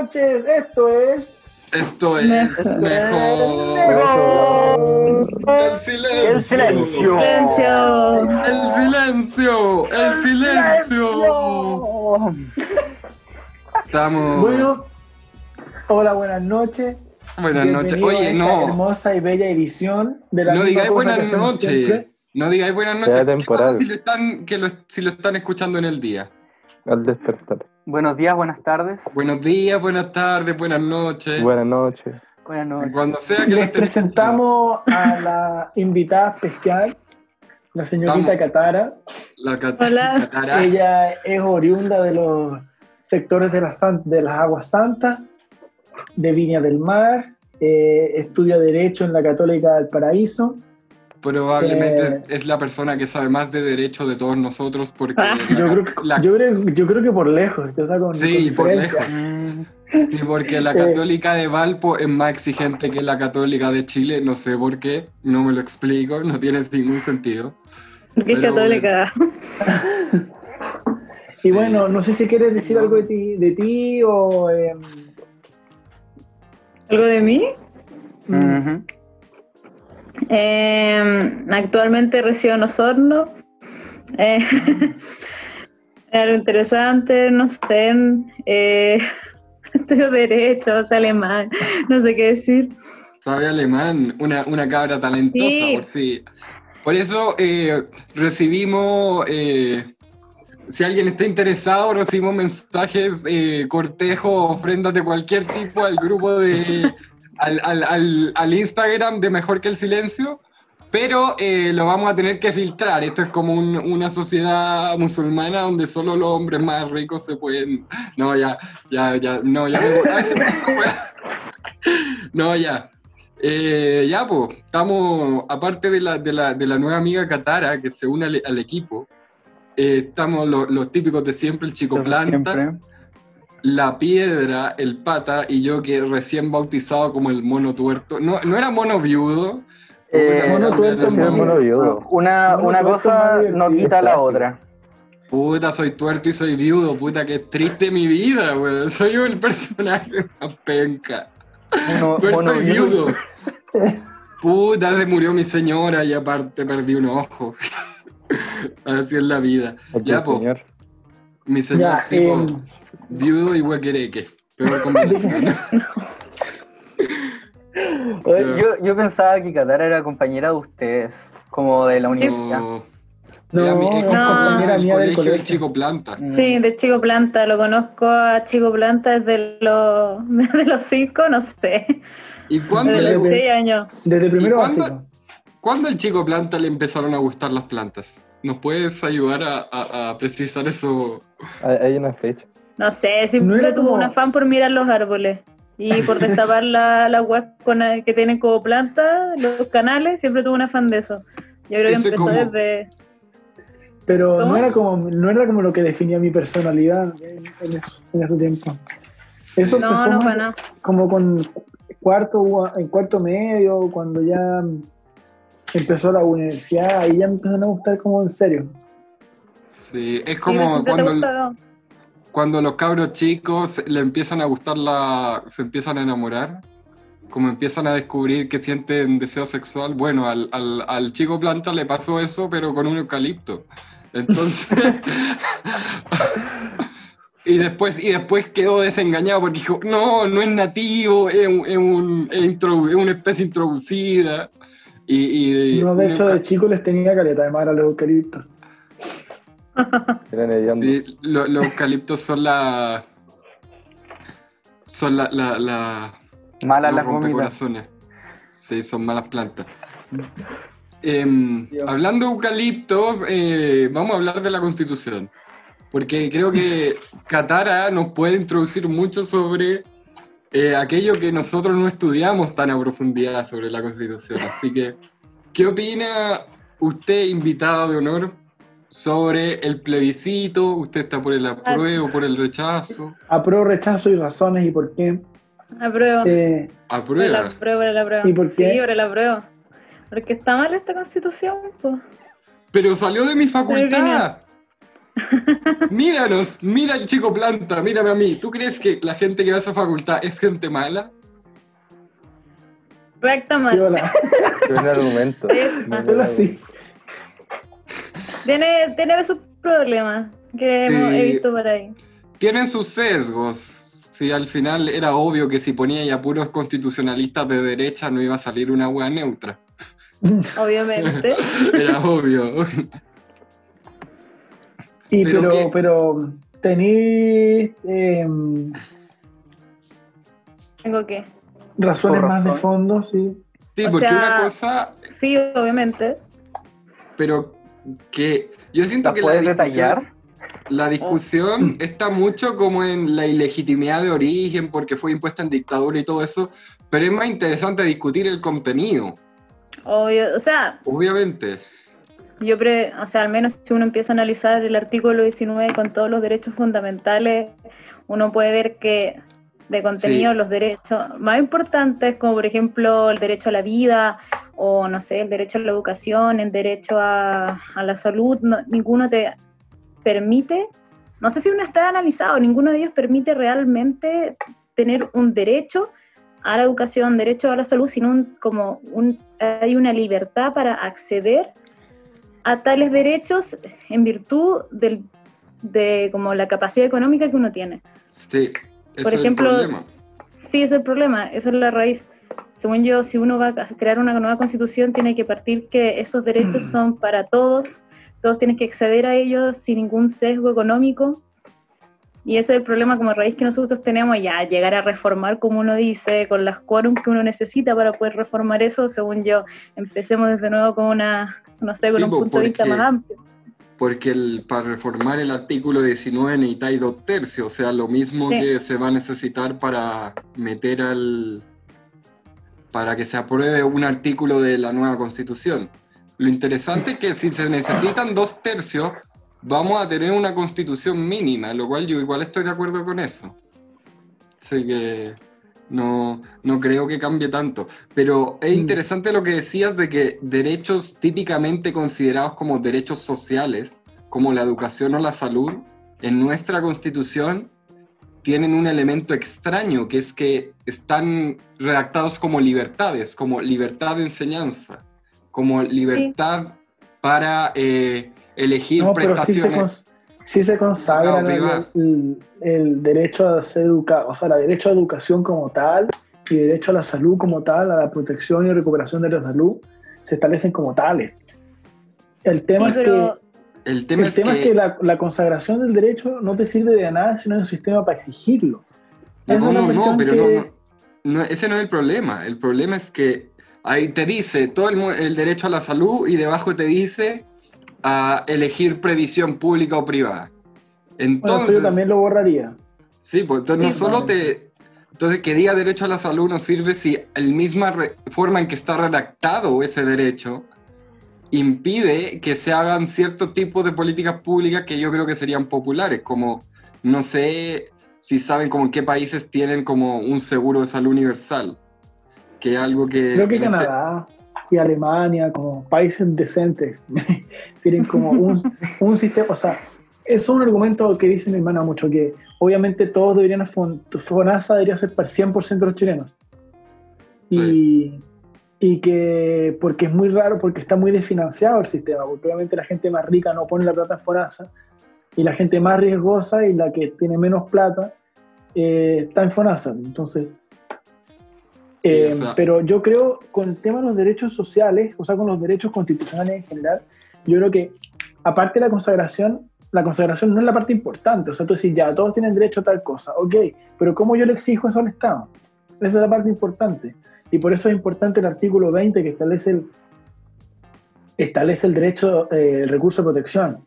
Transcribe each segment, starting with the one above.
noches. Esto es. Esto es Mejor. mejor. El silencio. El silencio. Silencio. El silencio. El silencio. Estamos. Bueno, hola, buenas noches. buenas noches. Oye, esta no. Hermosa y bella edición de la No digáis buenas noches. No digáis buenas noches. Sea ¿Qué temporal. pasa si lo están, que lo, si lo están escuchando en el día? Al despertar. Buenos días, buenas tardes. Buenos días, buenas tardes, buenas noches. Buenas noches. Buenas noches. Cuando sea que Les presentamos a la invitada especial, la señorita Vamos. Catara. La cat- Hola. catara- Ella es oriunda de los sectores de, de las Aguas Santas, de Viña del Mar, eh, estudia Derecho en la Católica del Paraíso. Probablemente Eh. es la persona que sabe más de derecho de todos nosotros porque Ah. la- Yo creo, que- la- yo, creo, yo creo que por lejos, o sea, con, Sí, con por lejos. Mm, sí, porque la Eh. católica de Valpo es más exigente que la católica de Chile, no sé por qué, no me lo explico, no tiene ningún sentido. Porque es católica. Y bueno, no sé si quieres decir algo de ti, de ti o... em, ¿Algo de mí? ujú. Eh, actualmente resido en Osorno. Eh, algo interesante, no sé. Eh, estudio Derecho, es alemán, no sé qué decir. Sabe alemán, una, una cabra talentosa Sí. por sí. Por eso eh, recibimos, eh, si alguien está interesado, recibimos mensajes, eh, cortejos, ofrendas de cualquier tipo al grupo de, al, al, al, al Instagram de Mejor que el Silencio, pero eh, lo vamos a tener que filtrar. Esto es como un- una sociedad musulmana donde solo los hombres más ricos se pueden... No, ya, ya, ya, no, ya. No, ya. Eh, ya, pues, estamos, aparte de la, de, la, de la nueva amiga Katara que se une al, al equipo, eh, estamos lo- los típicos de siempre, el chico planta, siempre. La piedra, el pata y yo que recién bautizado como el mono tuerto. No, no era mono viudo. Eh, mono tuerto, el mono- mono viudo. Una, una cosa no quita la otra. Puta, soy tuerto y soy viudo, puta, que triste mi vida, weón. Soy yo el personaje más penca. Mono, Tuerto mono y viudo. viudo. Puta, se murió mi señora y aparte perdí un ojo. Así es la vida. Aquí Ya, po, señor. mi señor Ya, sí, po, em, viudo y huequereque. Peor combinación. Oye, Yo, yo pensaba que Katara era compañera de ustedes, como de la universidad. No. No, Era mi- es compañera mía del colegio colegio. chico planta. Mm. Sí, de Chico Planta, lo conozco a Chico Planta desde los, desde los cinco, no sé, ¿Y cuándo, desde los le- seis años. Desde primero ¿Y cuándo? básico. cuándo al chico planta le empezaron a gustar las plantas? ¿Nos puedes ayudar a, a- a precisar eso? Hay, hay una fecha. No sé, siempre No tuvo como- un afán por mirar los árboles y por destapar la, la web con, que tienen como planta, los canales, siempre tuvo un afán de eso. Yo creo que Ese empezó como- desde... Pero ¿Cómo? no era como no era como lo que definía mi personalidad en, en eso- en ese tiempo. Eso No, empezó no, más como con cuarto u- en cuarto medio, cuando ya empezó la universidad, ahí ya me empezaron a gustar como en serio. Sí, es Sí, como te cuando, gustado. Cuando los cabros chicos le empiezan a gustar la... se empiezan a enamorar, como empiezan a descubrir que sienten deseo sexual, bueno, al, al, al chico planta le pasó eso, pero con un eucalipto. Entonces... y, después, y después quedó desengañado porque dijo, no, no es nativo, es, un- es, un- es introdu- es una especie introducida. Y, y- Yo de hecho de chico les tenía caleta, además era los eucaliptos. Eran hediondos. Sí, lo- los eucaliptos son la. Son la. la, la Malas los las comidas. rompecorazones. Sí, son malas plantas. Em, hablando de eucaliptos, eh, vamos a hablar de la constitución. Porque creo que Katara nos puede introducir mucho sobre eh, aquello que nosotros no estudiamos tan a profundidad sobre la constitución. Así que, ¿qué opina usted, invitado de honor, sobre el plebiscito? ¿Usted está por el apruebo, por el rechazo? Apruebo, rechazo y razones y por qué. Apruebo. Eh, Por el ¿Aprueba? apruebo, por el apruebo. ¿Y por qué? Sí, por el apruebo. Porque está mal esta constitución, pues. Pero salió de mi facultad. Míranos, mira el chico planta, mírame a mí. ¿Tú crees que la gente que va a esa facultad es gente mala? Viola. Qué buen argumento. Sí. Viola sí. Tiene, tiene sus problemas que hemos- he Sí. visto por ahí. Tienen sus sesgos. Si al final era obvio que si ponía ya puros constitucionalistas de derecha no iba a salir una wea neutra. Obviamente. Era obvio. Y Pero pero, qué- pero tenéis em, Tengo que. razones más de fondo, sí. Sí, O porque sea- una cosa, Sí, obviamente. pero que yo siento ¿La que puedes la discusión, detallar? la discusión está mucho como en la ilegitimidad de origen porque fue impuesta en dictadura y todo eso, pero es más interesante discutir el contenido, Obvio, o sea, obviamente. yo pre, o sea, al menos si uno empieza a analizar el artículo 19 con todos los derechos fundamentales, uno puede ver que de contenido Sí. los derechos más importantes, como por ejemplo el derecho a la vida, o no sé, el derecho a la educación, el derecho a, a la salud, no- ninguno te permite, no sé si uno está analizado, ninguno de ellos permite realmente tener un derecho a la educación, derecho a la salud, sino un- como un, hay una libertad para acceder a tales derechos en virtud del, de como la capacidad económica que uno tiene. Sí, Por es ejemplo, el. Sí, ese es el problema, esa es la raíz. Según yo, si uno va a crear una nueva constitución, tiene que partir que esos derechos son para todos, todos tienen que acceder a ellos sin ningún sesgo económico. Y ese es el problema como raíz que nosotros tenemos, ya llegar a reformar, como uno dice, con las quórum que uno necesita para poder reformar eso, según yo, empecemos desde nuevo con una, no sé, con Sí, un po, punto de vista más amplio. Porque el, para reformar el artículo 19 necesitáis dos tercios, o sea, lo mismo Sí. que se va a necesitar para meter al. para que se apruebe un artículo de la nueva constitución. Lo interesante es que si se necesitan dos tercios, vamos a tener una constitución mínima, lo cual yo igual estoy de acuerdo con eso. Así que no, no creo que cambie tanto. Pero es Mm. interesante lo que decías de que derechos típicamente considerados como derechos sociales, como la educación o la salud, en nuestra constitución tienen un elemento extraño, que es que están redactados como libertades, como libertad de enseñanza, como libertad para eh, elegir No, pero sí se, prestaciones. Sí se consagra Privado, privado. el, el derecho a ser educado, o sea, el derecho a educación como tal y derecho a la salud como tal, a la protección y recuperación de la salud, se establecen como tales. El tema Sí, es que, El tema, el es, tema que, es que la, la consagración del derecho no te sirve de nada si no hay un sistema para exigirlo. Esa No, es no, no, pero que- no, no, ese no es el problema. El problema es que ahí te dice todo el, el derecho a la salud y debajo te dice a elegir previsión pública o privada. Bueno, Entonces, eso yo también lo borraría. sí, pues entonces Sí, no solo vale. te... Entonces, que diga derecho a la salud no sirve si la misma forma en que está redactado ese derecho impide que se hagan cierto tipo de políticas públicas que yo creo que serían populares, como, no sé si saben como en qué países tienen como un seguro de salud universal, que es algo que... Creo que este- Canadá y Alemania, como países decentes, tienen como un, un sistema, o sea, es un argumento que dice mi hermana mucho, que obviamente todos deberían, fon- FONASA debería ser para el 100% de los chilenos. Y, y que, porque es muy raro, porque está muy desfinanciado el sistema, porque obviamente la gente más rica no pone la plata en FONASA, y la gente más riesgosa y la que tiene menos plata eh, está en FONASA. Entonces, eh, o sea- pero yo creo con el tema de los derechos sociales, o sea, con los derechos constitucionales en general, yo creo que aparte de la consagración, la consagración no es la parte importante. O sea, tú decís, ya, todos tienen derecho a tal cosa, ok, pero ¿cómo yo le exijo eso al Estado? Esa es la parte importante. Y por eso es importante el artículo 20 que establece el, establece el derecho, eh, el recurso de protección.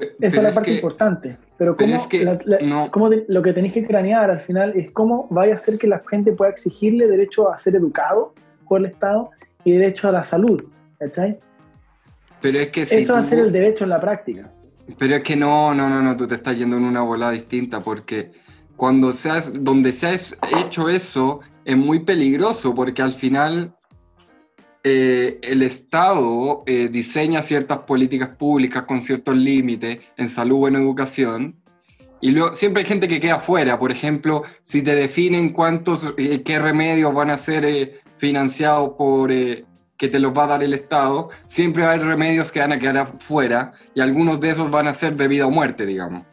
Esa pero es la es parte que- importante. Pero, pero cómo es que la- la- no- cómo de- lo que tenéis que cranear al final es cómo vaya a hacer que la gente pueda exigirle derecho a ser educado por el Estado y derecho a la salud. ¿Cachai? Pero es que si Eso va a tú- ser el derecho en la práctica. Pero es que no, no, no, no, tú te estás yendo en una bola distinta porque cuando seas, donde se ha hecho eso es muy peligroso porque al final eh, el Estado eh, diseña ciertas políticas públicas con ciertos límites en salud o en educación, y luego siempre hay gente que queda fuera. Por ejemplo, si te definen cuántos, eh, qué remedios van a ser eh, financiados por, que te los va a dar el Estado, siempre va a haber remedios que van a quedar afuera y algunos de esos van a ser de vida o muerte, digamos.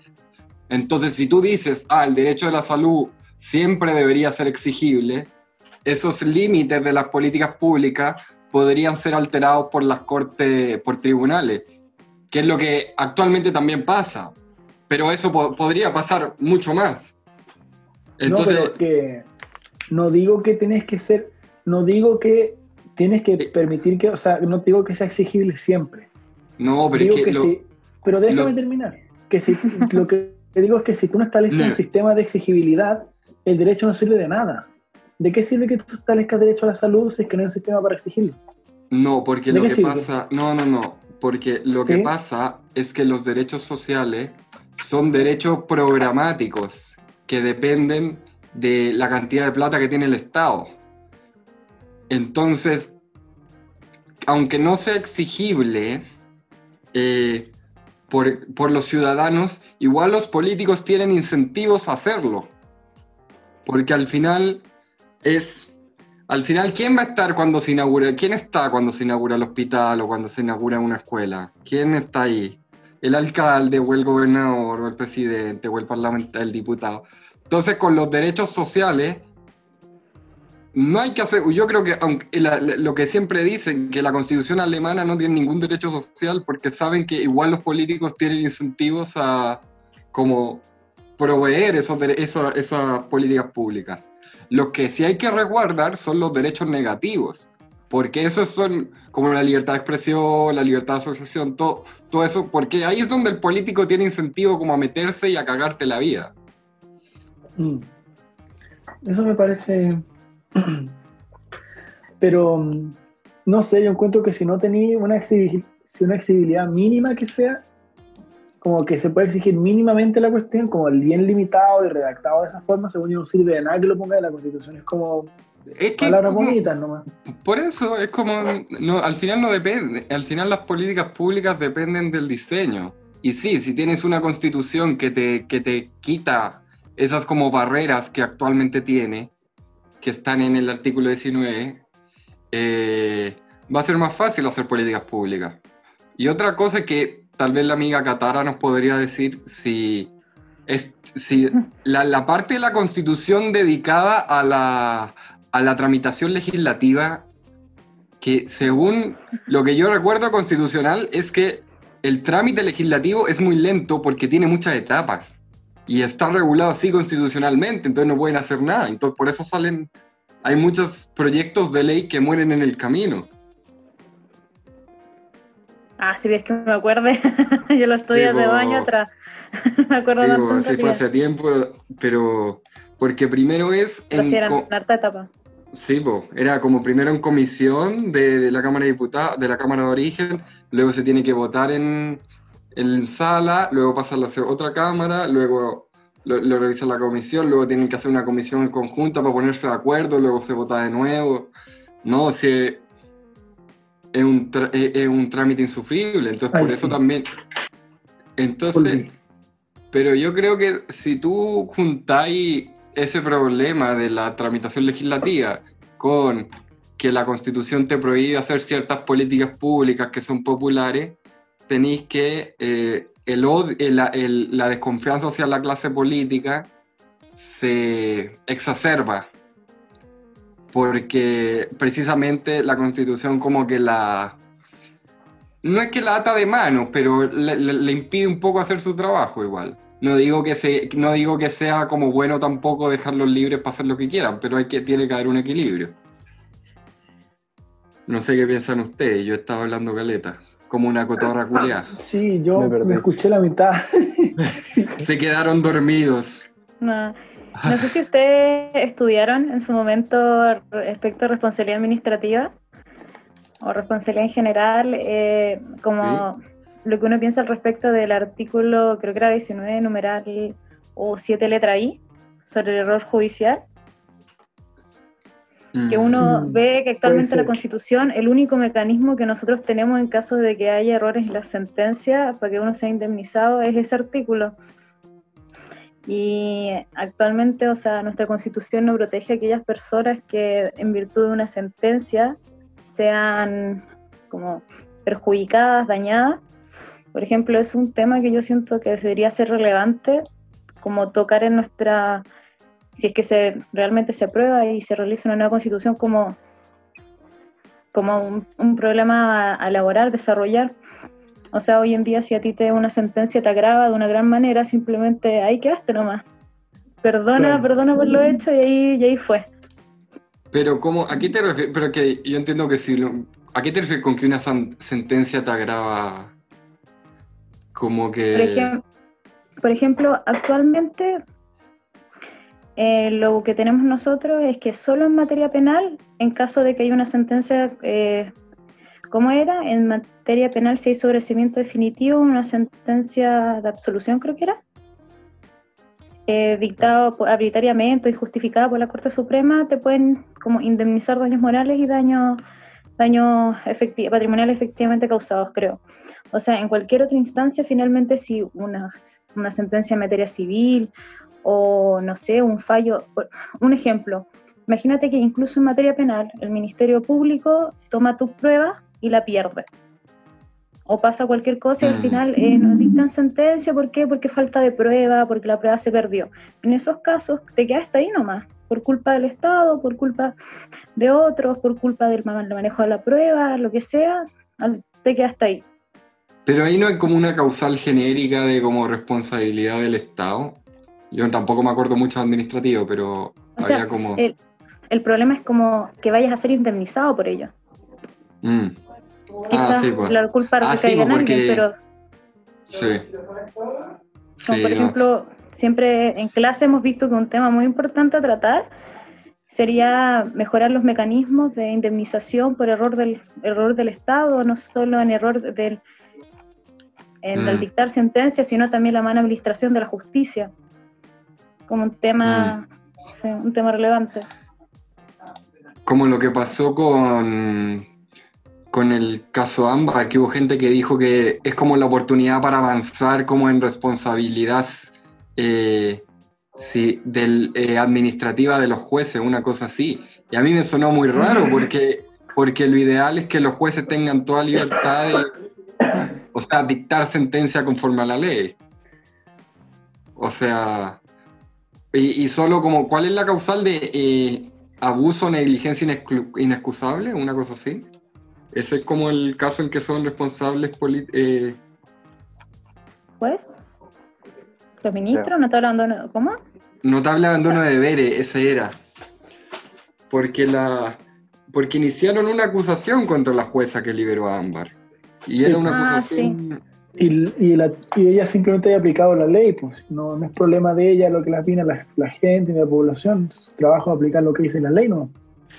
Entonces, si tú dices, ah, el derecho de la salud siempre debería ser exigible, esos límites de las políticas públicas podrían ser alterados por las cortes, por tribunales, que es lo que actualmente también pasa pero eso po- podría pasar mucho más. no, Entonces, pero que no digo que tenés que ser, no digo que tienes que Sí. permitir que, o sea, no digo que sea exigible siempre. no, pero digo es que, que lo- pero déjame lo- terminar. Que si, lo que digo es que si tú no estableces No. un sistema de exigibilidad, el derecho no sirve de nada. ¿De qué sirve que tú establezcas derecho a la salud si es que no hay un sistema para exigirlo? no, porque ¿De lo que sirve? pasa, no, no, no, porque lo ¿Sí? que pasa es que los derechos sociales son derechos programáticos que dependen de la cantidad de plata que tiene el Estado. Entonces, aunque no sea exigible eh, por, por los ciudadanos, igual los políticos tienen incentivos a hacerlo. Porque al final es. Al final, ¿quién va a estar cuando se inaugura? ¿Quién está cuando se inaugura el hospital o cuando se inaugura una escuela? ¿Quién está ahí? El alcalde o el gobernador o el presidente o el parlamentario, el diputado. Entonces, con los derechos sociales, no hay que hacer. Yo creo que aunque la- lo que siempre dicen, que la constitución alemana no tiene ningún derecho social porque saben que igual los políticos tienen incentivos a como proveer esos, eso- esas políticas públicas. Lo que sí hay que resguardar son los derechos negativos, porque esos son como la libertad de expresión, la libertad de asociación, todo, todo eso, porque ahí es donde el político tiene incentivo como a meterse y a cagarte la vida. Mm. Eso me parece. Pero mm, no sé, yo encuentro que si no tenéis una, si una exigibilidad mínima que sea, como que se puede exigir mínimamente la cuestión, como el bien limitado y redactado de esa forma, según yo no sirve de nada que lo ponga en la constitución, es como Es que palabras como- bonitas nomás. Por eso es como, no, al final no depende, al final las políticas públicas dependen del diseño. Y sí, si tienes una constitución que te, que te quita esas como barreras que actualmente tiene, que están en el artículo 19, eh, va a ser más fácil hacer políticas públicas. Y otra cosa que tal vez la amiga Catara nos podría decir si, es, si la, la parte de la constitución dedicada a la, a la tramitación legislativa, que según lo que yo recuerdo constitucional es que el trámite legislativo es muy lento porque tiene muchas etapas y está regulado así constitucionalmente, entonces no pueden hacer nada. Entonces por eso salen, hay muchos proyectos de ley que mueren en el camino. Ah, si ves que me acuerde, yo lo estudié hace dos años atrás. me acuerdo Digo, bastante sí fue hace tiempo, pero porque primero es Pero era en harta etapa. Sí, po, era como primero en comisión de, de la Cámara de Diputados, de la Cámara de Origen, luego se tiene que votar en, en sala, luego pasa a la se- otra Cámara, luego lo, lo revisa la comisión, luego tienen que hacer una comisión en conjunta para ponerse de acuerdo, luego se vota de nuevo. No, si es un, es, es un trámite insufrible, entonces Ay, por eso también. Entonces, pero yo creo que si tú juntáis ese problema de la tramitación legislativa con que la constitución te prohíbe hacer ciertas políticas públicas que son populares, tenéis que eh, el, el- el- la desconfianza hacia la clase política se exacerba. Porque precisamente la constitución como que la... No es que la ata de manos, pero le, le- le impide un poco hacer su trabajo igual. No digo que se, no digo que sea como bueno tampoco dejarlos libres para hacer lo que quieran, pero hay que, tiene que haber un equilibrio. No sé qué piensan ustedes, yo estaba hablando caleta, como una cotorra culiada. Sí, yo Me me, escuché la mitad. Se quedaron dormidos. No, no sé si ustedes estudiaron en su momento respecto a responsabilidad administrativa o responsabilidad en general, eh, como lo que uno piensa al respecto del artículo, creo que era 19, numeral o 7 letra I, sobre el error judicial. que Mm. uno Mm, ve que actualmente la. Constitución, el único mecanismo que nosotros tenemos en caso de que haya errores en la sentencia para que uno sea indemnizado es ese artículo. Y actualmente, o sea, nuestra Constitución no protege a aquellas personas que en virtud de una sentencia sean como perjudicadas, dañadas. Por ejemplo, es un tema que yo siento que debería ser relevante como tocar en nuestra si es que se realmente se aprueba y se realiza una nueva constitución como, como un, problema a elaborar, desarrollar. O sea, hoy en día si a ti te una sentencia te agrava de una gran manera, simplemente ahí quedaste nomás. Perdona, Claro. perdona por lo hecho y ahí, y ahí fue. Pero ¿cómo, ¿a qué te refieres? Pero que yo entiendo que si lo- ¿A qué te refieres con que una san- sentencia te agrava? Como que... Por, ejem- por ejemplo, actualmente eh, lo que tenemos nosotros es que solo en materia penal, en caso de que haya una sentencia, eh, ¿cómo era? En materia penal, si hay sobrecimiento definitivo, una sentencia de absolución, creo que era, eh, dictado por- arbitrariamente y justificada por la Corte Suprema, te pueden como indemnizar daños morales y daños daños efecti- patrimoniales efectivamente causados, creo. O sea, en cualquier otra instancia, finalmente, si una, una sentencia en materia civil o, no sé, un fallo, un ejemplo, imagínate que incluso en materia penal, el Ministerio Público toma tu prueba y la pierde. O pasa cualquier cosa y al Mm. final eh, nos dictan sentencia, ¿por qué? Porque falta de prueba, porque la prueba se perdió. En esos casos te quedaste ahí nomás, por culpa del Estado, por culpa de otros, por culpa del ma- manejo de la prueba, lo que sea, te quedaste ahí. Pero ahí no hay como una causal genérica de como responsabilidad del Estado. Yo tampoco me acuerdo mucho administrativo, pero O sea, como... el, el problema es como que vayas a ser indemnizado por ello. Mm, Quizás sí, pues. la culpa Ah, recaiga sí, en alguien, pero sí. como Sí, por no. ejemplo, siempre en clase hemos visto que un tema muy importante a tratar sería mejorar los mecanismos de indemnización por error del error del Estado, no solo en error del en Mm. dictar sentencias, sino también la mala administración de la justicia, como un tema, Mm. sí, un tema relevante. Como lo que pasó con, con el caso Ámbar, que hubo gente que dijo que es como la oportunidad para avanzar como en responsabilidad eh, sí, del, eh, administrativa de los jueces, una cosa así. Y a mí me sonó muy raro porque, porque lo ideal es que los jueces tengan toda libertad de, o sea, dictar sentencia conforme a la ley. O sea, y, y solo como, ¿cuál es la causal de eh, abuso negligencia inexcusable? Una cosa así. Ese es como el caso en que son responsables poli- eh, ¿Pues? ¿Los ministros? ¿No te hablando de ¿Cómo? Notable abandono de deberes, ese era. Porque la porque iniciaron una acusación contra la jueza que liberó a Ámbar. Y era una Ah, acusación. Y, y, la- y ella simplemente ha aplicado la ley, pues no, no es problema de ella lo que la opina la, la gente ni la población. Su trabajo es aplicar lo que dice la ley, ¿no?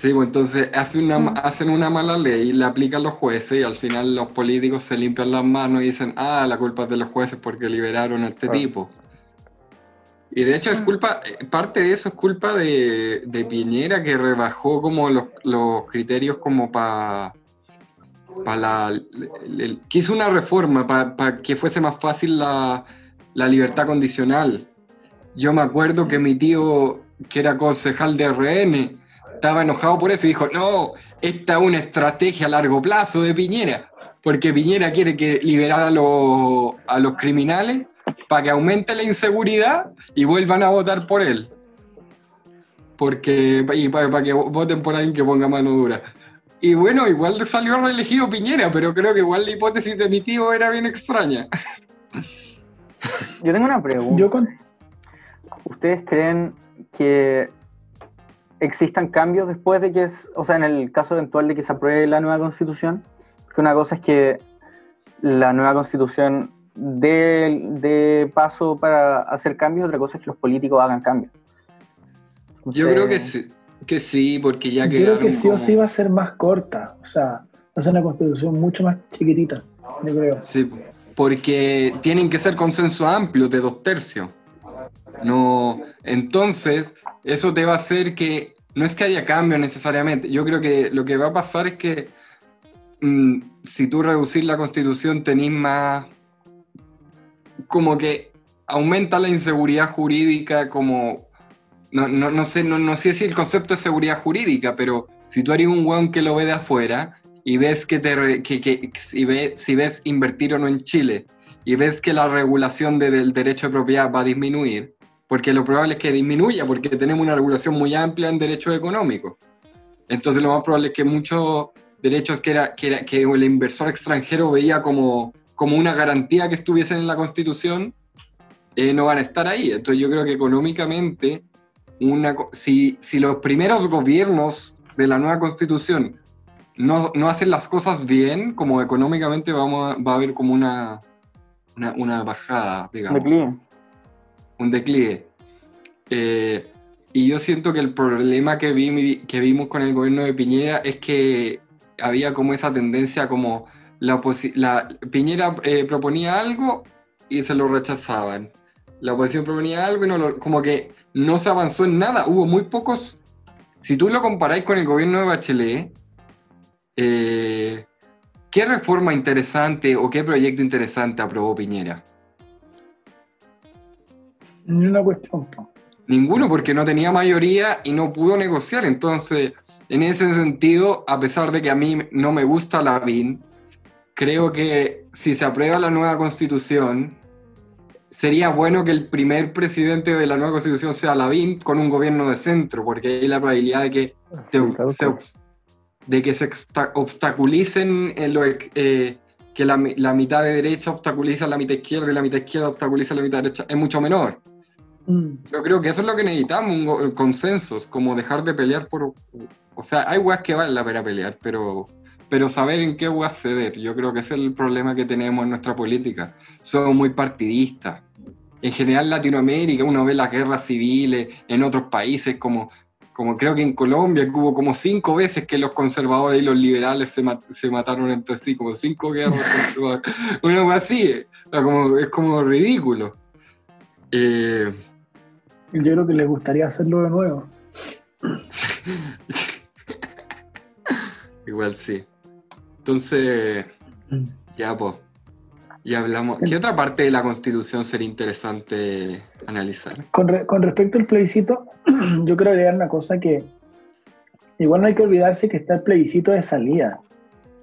Sí, pues entonces hace una, Mm. hacen una mala ley, la aplican los jueces y al final los políticos se limpian las manos y dicen, ah, la culpa es de los jueces porque liberaron a este Ah. tipo. Y de hecho es Mm. culpa, eh, parte de eso es culpa de, de Piñera que rebajó como los, los criterios como para para la el- el- que hizo una reforma para que fuese más fácil la, la libertad condicional. Yo me acuerdo que mi tío, que era concejal de RN, estaba enojado por eso y dijo, no, esta es una estrategia a largo plazo de Piñera, porque Piñera quiere que liberar a los, a los criminales para que aumente la inseguridad y vuelvan a votar por él. Porque, y para, que voten por alguien que ponga mano dura. Y bueno, igual salió reelegido Piñera, pero creo que igual la hipótesis de mi tío era bien extraña. Yo tengo una pregunta. Yo con, ¿Ustedes creen que existan cambios después de que, es, o sea, en el caso eventual de que se apruebe la nueva constitución? Que una cosa es que la nueva constitución dé, dé paso para hacer cambios, otra cosa es que los políticos hagan cambios. Yo creo que sí, que sí, porque ya yo creo que sí o sí va a ser más corta. O sea, va a ser una constitución mucho más chiquitita, yo creo. Sí, porque tienen que ser consenso amplio de dos tercios. No, entonces, eso te va a hacer que no es que haya cambio necesariamente. Yo creo que lo que va a pasar es que mm, si tú reducir la constitución tenés más como que aumenta la inseguridad jurídica como no, no, no sé no, no sé si el concepto de seguridad jurídica pero si tú eres un weón que lo ve de afuera y ves que te que, que- si ves si ves invertir o no en Chile y ves que la regulación de- del derecho de propiedad va a disminuir porque lo probable es que disminuya porque tenemos una regulación muy amplia en derechos económicos entonces lo más probable es que muchos derechos que, era, que, era- que el inversor extranjero veía como, como una garantía que estuviesen en la Constitución, eh, no van a estar ahí. Entonces yo creo que económicamente, una, si, si los primeros gobiernos de la nueva Constitución no, no hacen las cosas bien, como económicamente vamos a- va a haber como una, una, una bajada, digamos. Un declive. Eh, y yo siento que el problema que, vi, que vimos con el gobierno de Piñera es que había como esa tendencia como la, la Piñera eh, proponía algo y se lo rechazaban. La oposición proponía algo y no lo- como que no se avanzó en nada. Hubo muy pocos. Si tú lo comparáis con el gobierno de Bachelet, eh, ¿qué reforma interesante o qué proyecto interesante aprobó Piñera? Ni una cuestión. Ninguno, porque no tenía mayoría y no pudo negociar. Entonces, en ese sentido, a pesar de que a mí no me gusta la BIN, creo que si se aprueba la nueva constitución, sería bueno que el primer presidente de la nueva constitución sea Lavín con un gobierno de centro, porque hay la probabilidad de que se, se- de que se obsta- obstaculicen ex- eh, que la, la mitad de derecha obstaculiza a la mitad izquierda y la mitad izquierda obstaculiza a la mitad derecha, es mucho menor. Mm. Yo creo que eso es lo que necesitamos, go- consensos, como dejar de pelear por... O sea, hay weas que valen la pena pelear, pero, pero saber en qué weas ceder. Yo creo que ese es el problema que tenemos en nuestra política. Somos muy partidistas. En general en Latinoamérica uno ve las guerras civiles, en otros países como, como creo que en Colombia que hubo como cinco veces que los conservadores y los liberales se, se mataron entre sí, como cinco guerras conservadoras. Una wea así, eh. O sea, como, es como ridículo. Eh, Yo creo que les gustaría hacerlo de nuevo. Igual sí. Entonces, ya pues. Ya hablamos. ¿Qué otra parte de la constitución sería interesante analizar? Con, re- con respecto al plebiscito, yo quiero agregar una cosa que igual no hay que olvidarse que está el plebiscito de salida.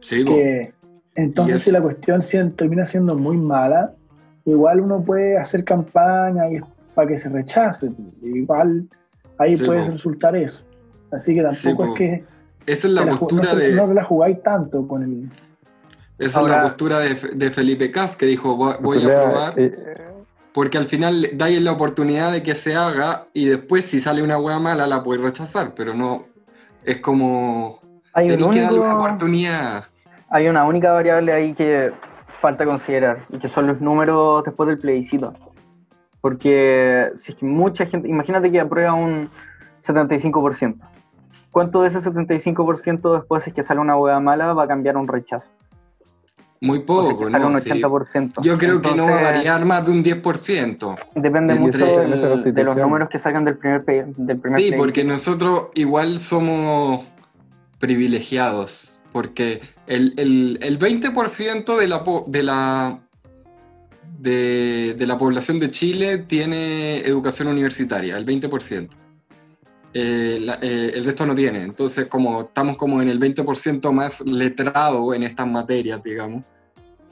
Sí, que Y entonces si la cuestión termina siendo muy mala, igual uno puede hacer campaña y para que se rechace. Igual ahí Sí, puede po. resultar eso. Así que tampoco po. es que, Esa es la postura no, de. no la jugáis tanto con el... Esa es la postura de, de Felipe Cas que dijo voy, voy a Pelea, aprobar eh, porque al final dais la oportunidad de que se haga y después si sale una hueá mala la puedes rechazar, pero no es como Hay, un tenéis que darle una oportunidad. hay una única variable ahí que falta considerar y que son los números después del plebiscito. Porque si es que mucha gente, imagínate que aprueba un 75%. ¿Cuánto de ese 75% después si es que sale una hueá mala va a cambiar un rechazo? Muy O si es poco, que sale ¿no? un Sí. 80%. Yo creo que no va a variar más de un 10%. Depende en mucho del- de los números que sacan del primer, del primer Sí, porque nosotros igual somos privilegiados, porque el, el, el 20% de la, po- de, la, de, de la población de Chile tiene educación universitaria, el 20%. Eh, la- eh, el resto no tiene, entonces como estamos como en el 20% más letrado en estas materias, digamos,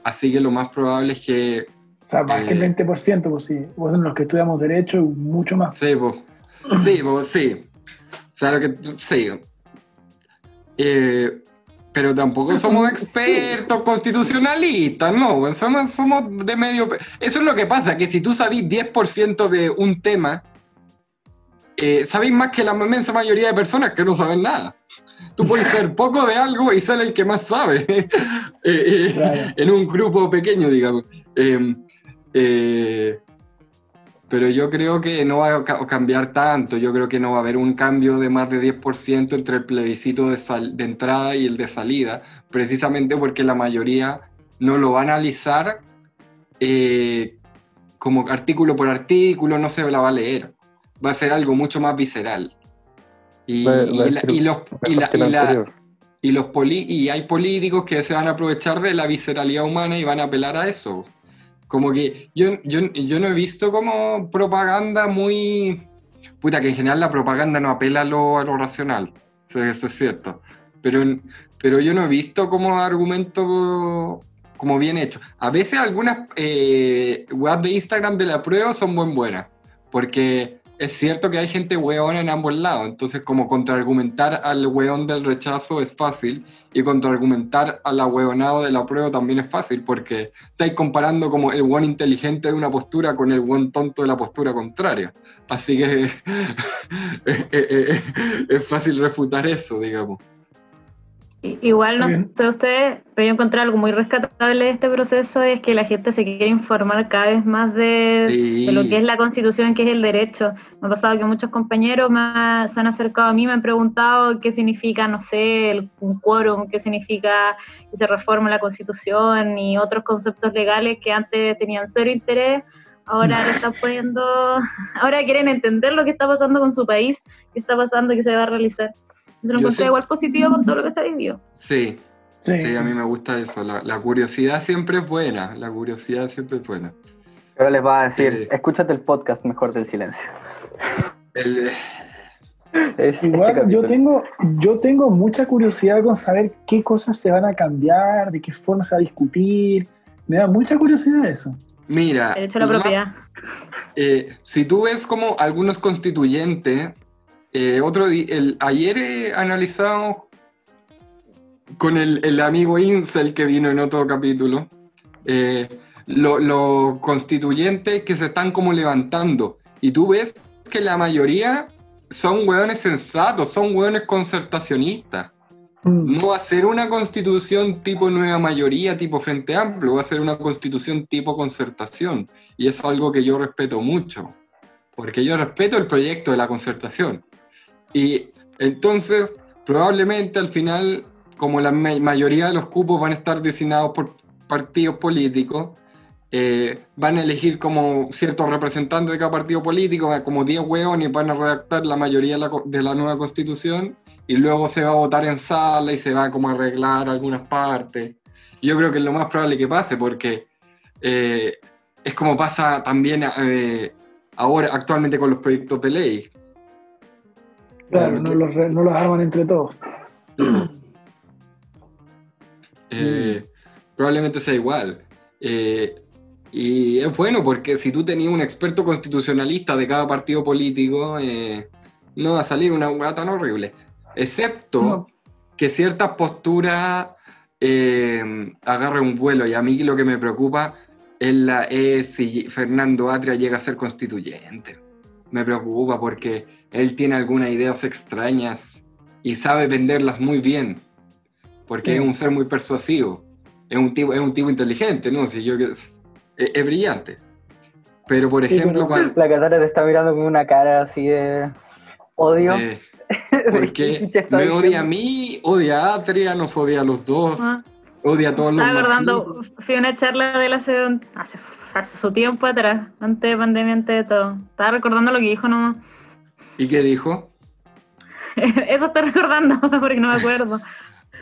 así que lo más probable es que O sea, más que el Eh. 20%, pues sí. Vos en los que estudiamos Derecho, mucho más. Sí, po. sí, po, sí. O sea, lo que sí. Eh, pero tampoco somos expertos constitucionalistas, no, somos, somos de medio... Eso es lo que pasa, que si tú sabís 10% de un tema, eh, sabéis más que la inmensa mayoría de personas que no saben nada. Tú puedes saber poco de algo y sale el que más sabe, eh, eh, en un grupo pequeño, digamos. Pero yo creo que no va a ca- cambiar tanto. Yo creo que no va a haber un cambio de más de 10% entre el plebiscito de, sal- de entrada y el de salida, precisamente porque la mayoría no lo va a analizar eh, como artículo por artículo, no se la va a leer. Va a ser algo mucho más visceral. Y, y hay políticos que se van a aprovechar de la visceralidad humana y van a apelar a eso. Como que yo, yo, yo no he visto como propaganda muy... Puta, que en general la propaganda no apela a lo, a lo racional. Sí, Eso es cierto. Pero, pero yo no he visto como argumento como bien hecho. A veces algunas eh, webs de Instagram de la prueba son muy buenas. Porque es cierto que hay gente weona en ambos lados. Entonces como contraargumentar al weón del rechazo es fácil. Y contraargumentar al ahueonado de la prueba también es fácil. Porque estáis comparando como el weón inteligente de una postura con el weón tonto de la postura contraria. Así que es fácil refutar eso, digamos. Igual no sé ustedes, pero yo encontré algo muy rescatable de este proceso es que la gente se quiere informar cada vez más de, Sí. de lo que es la constitución, que es el derecho. Me ha pasado que muchos compañeros ha- se han acercado a mí, me han preguntado qué significa, no sé, el, un quórum, qué significa que se reforme la constitución y otros conceptos legales que antes tenían cero interés. Ahora le están poniendo, ahora quieren entender lo que está pasando con su país, qué está pasando y qué se va a realizar. Lo Yo encontré sí. igual positivo con todo lo que se ha vivido. Sí, Sí. sí, a mí me gusta eso. La, la curiosidad siempre es buena. La curiosidad siempre es buena. Ahora les va a decir, Sí. escúchate el podcast mejor del silencio. El- Es este Igual yo tengo, yo tengo mucha curiosidad con saber qué cosas se van a cambiar, de qué forma se va a discutir. Me da mucha curiosidad eso. mira, Derecho a la lo propiedad. eh, si tú ves como algunos constituyentes, eh, otro el, ayer eh, analizamos con el, el amigo Incel que vino en otro capítulo, eh, lo- los constituyentes que se están como levantando. Y tú ves que la mayoría son hueones sensatos, son hueones concertacionistas. Mm. No va a ser una constitución tipo nueva mayoría, tipo Frente Amplio, va a ser una constitución tipo concertación. Y es algo que yo respeto mucho, porque yo respeto el proyecto de la concertación. Y entonces, probablemente al final, como la ma- mayoría de los cupos van a estar designados por partidos políticos, eh, van a elegir como ciertos representantes de cada partido político, como 10 hueones, van a redactar la mayoría de la, de la nueva constitución y luego se va a votar en sala y se va como arreglar algunas partes. Yo creo que es lo más probable que pase porque eh, es como pasa también eh, ahora actualmente con los proyectos de ley. Claro, no los, no los arman entre todos. Eh, Probablemente sea igual. Eh, y es bueno porque si tú tenías un experto constitucionalista de cada partido político, eh, no va a salir una hueá tan horrible. Excepto No. que ciertas posturas eh, agarren un vuelo. Y a mí lo que me preocupa es, la, es si Fernando Atria llega a ser constituyente. Me preocupa porque él tiene algunas ideas extrañas y sabe venderlas muy bien. Porque Sí. es un ser muy persuasivo. Es un tipo, es un tipo inteligente, ¿no? Si yo, es, es brillante. Pero, por Sí, ejemplo, pero- cuando... La Catara te está mirando con una cara así de odio. eh, ¿De qué porque me odia a mí, odia a Atria, nos odia a los dos, Ah, odia a todos los acordando, fui a una charla de él hace, hace, hace su tiempo atrás, antes de pandemia, antes de todo. Estaba recordando lo que dijo nomás. ¿Y qué dijo? Eso estoy recordando, porque no me acuerdo.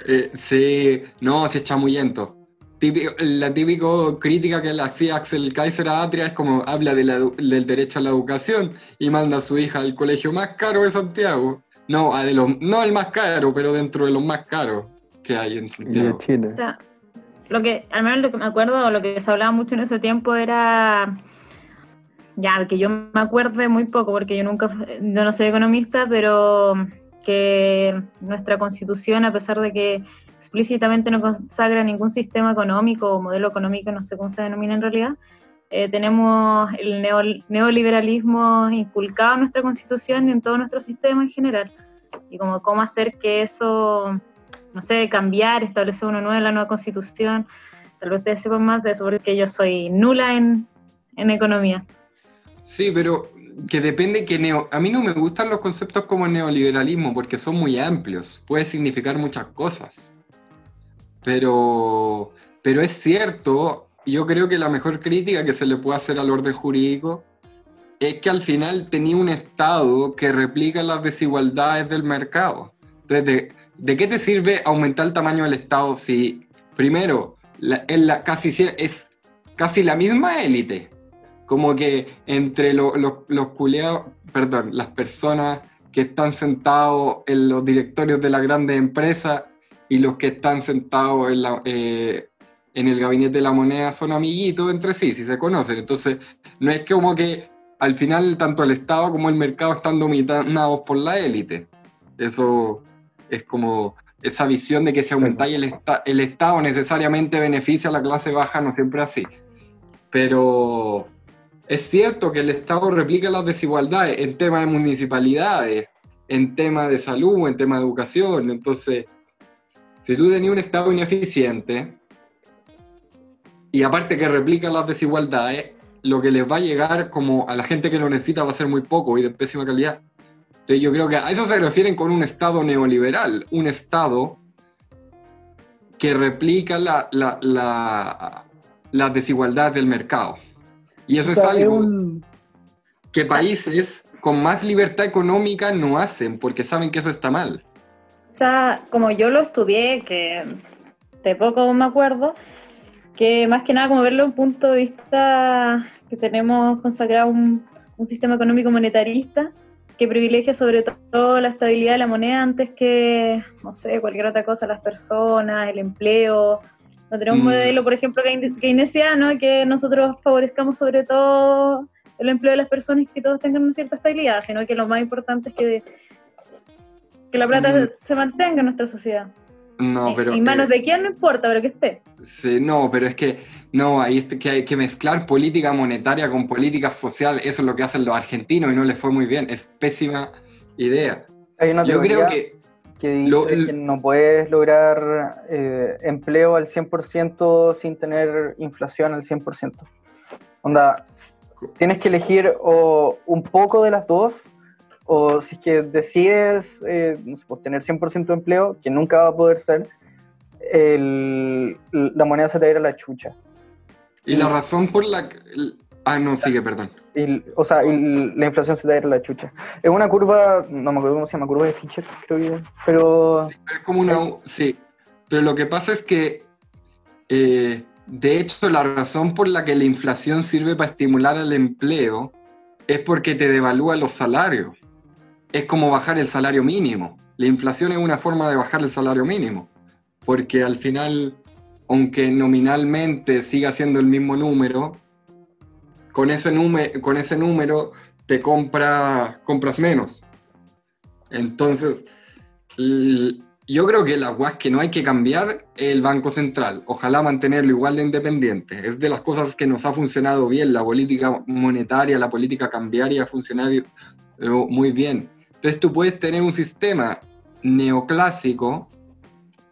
Eh, sí, no, se echa muy lento. Típico- la típica crítica que le hacía Axel Kaiser a Atria es como habla de la edu- del derecho a la educación y manda a su hija al colegio más caro de Santiago. No, a de los, no el más caro, pero dentro de los más caros que hay en Y de Santiago. Chile. O sea, lo que, al menos lo que me acuerdo, o lo que se hablaba mucho en ese tiempo era, ya, que yo me acuerde muy poco, porque yo nunca, yo no soy economista, pero que nuestra constitución, a pesar de que explícitamente no consagra ningún sistema económico o modelo económico, no sé cómo se denomina en realidad, eh, tenemos el neo- neoliberalismo inculcado en nuestra constitución y en todo nuestro sistema en general. Y como cómo hacer que eso no sé, cambiar, establecer uno nuevo en la nueva constitución. Tal vez ustedes sepan más de eso porque yo soy nula en economía. Sí, pero que depende que neo... A mí no me gustan los conceptos como neoliberalismo porque son muy amplios. Puede significar muchas cosas. Pero, pero es cierto, yo creo que la mejor crítica que se le puede hacer al orden jurídico es que al final tenía un Estado que replica las desigualdades del mercado. Entonces, ¿de, qué te sirve aumentar el tamaño del Estado si, primero, casi, es casi la misma élite? Como que entre lo- lo- los culeados, perdón, las personas que están sentados en los directorios de las grandes empresas y los que están sentados en, la, eh, en el gabinete de la moneda son amiguitos entre sí, si se conocen. Entonces, no es como que al final tanto el Estado como el mercado están dominados por la élite. Eso es como esa visión de que si aumentáis el, esta- el Estado necesariamente beneficia a la clase baja, no siempre así. Pero es cierto que el Estado replica las desigualdades en temas de municipalidades, en temas de salud, en temas de educación. Entonces, si tú tenías un Estado ineficiente y aparte que replica las desigualdades, lo que les va a llegar como a la gente que lo necesita va a ser muy poco y de pésima calidad. Entonces yo creo que a eso se refieren con un Estado neoliberal, un Estado que replica la, la, la- las desigualdades del mercado. Y eso O sea, es algo un- que países con más libertad económica no hacen porque saben que eso está mal. O sea, como yo lo estudié, que de poco me acuerdo, que más que nada como verlo un punto de vista que tenemos consagrado un, un sistema económico monetarista que privilegia sobre todo la estabilidad de la moneda antes que, no sé, cualquier otra cosa, las personas, el empleo. No tenemos un Mm. modelo, por ejemplo, keyn- keynesiano, que nosotros favorezcamos sobre todo el empleo de las personas y que todos tengan una cierta estabilidad, sino que lo más importante es que, que la plata Mm. se mantenga en nuestra sociedad. No, Y- pero... ¿En manos eh, de quién? No importa, pero que esté. Sí, no, pero es que no, ahí es que hay que mezclar política monetaria con política social, eso es lo que hacen los argentinos y no les fue muy bien, es pésima idea. Hay una Yo creo que que dice lo- que no puedes lograr eh, empleo al 100% sin tener inflación al 100%. Onda, tienes que elegir o un poco de las dos, o si es que decides eh, no sé, pues, tener 100% de empleo, que nunca va a poder ser, el- la moneda se te va a ir a la chucha. y la razón por la ah no sigue, perdón. Y, o sea, y la inflación se te va a ir a la chucha. Es una curva, no me acuerdo cómo se llama, curva de Fischer, creo que, pero... Sí, pero es como una sí, pero lo que pasa es que eh, de hecho la razón por la que la inflación sirve para estimular el empleo es porque te devalúa los salarios. Es como bajar el salario mínimo. La inflación es una forma de bajar el salario mínimo, porque al final, aunque nominalmente siga siendo el mismo número, con ese, número, con ese número te compra, compras menos. Entonces, yo creo que la guas que no hay que cambiar el Banco Central. Ojalá mantenerlo igual de independiente. Es de las cosas que nos ha funcionado bien. La política monetaria, la política cambiaria ha funcionado muy bien. Entonces tú puedes tener un sistema neoclásico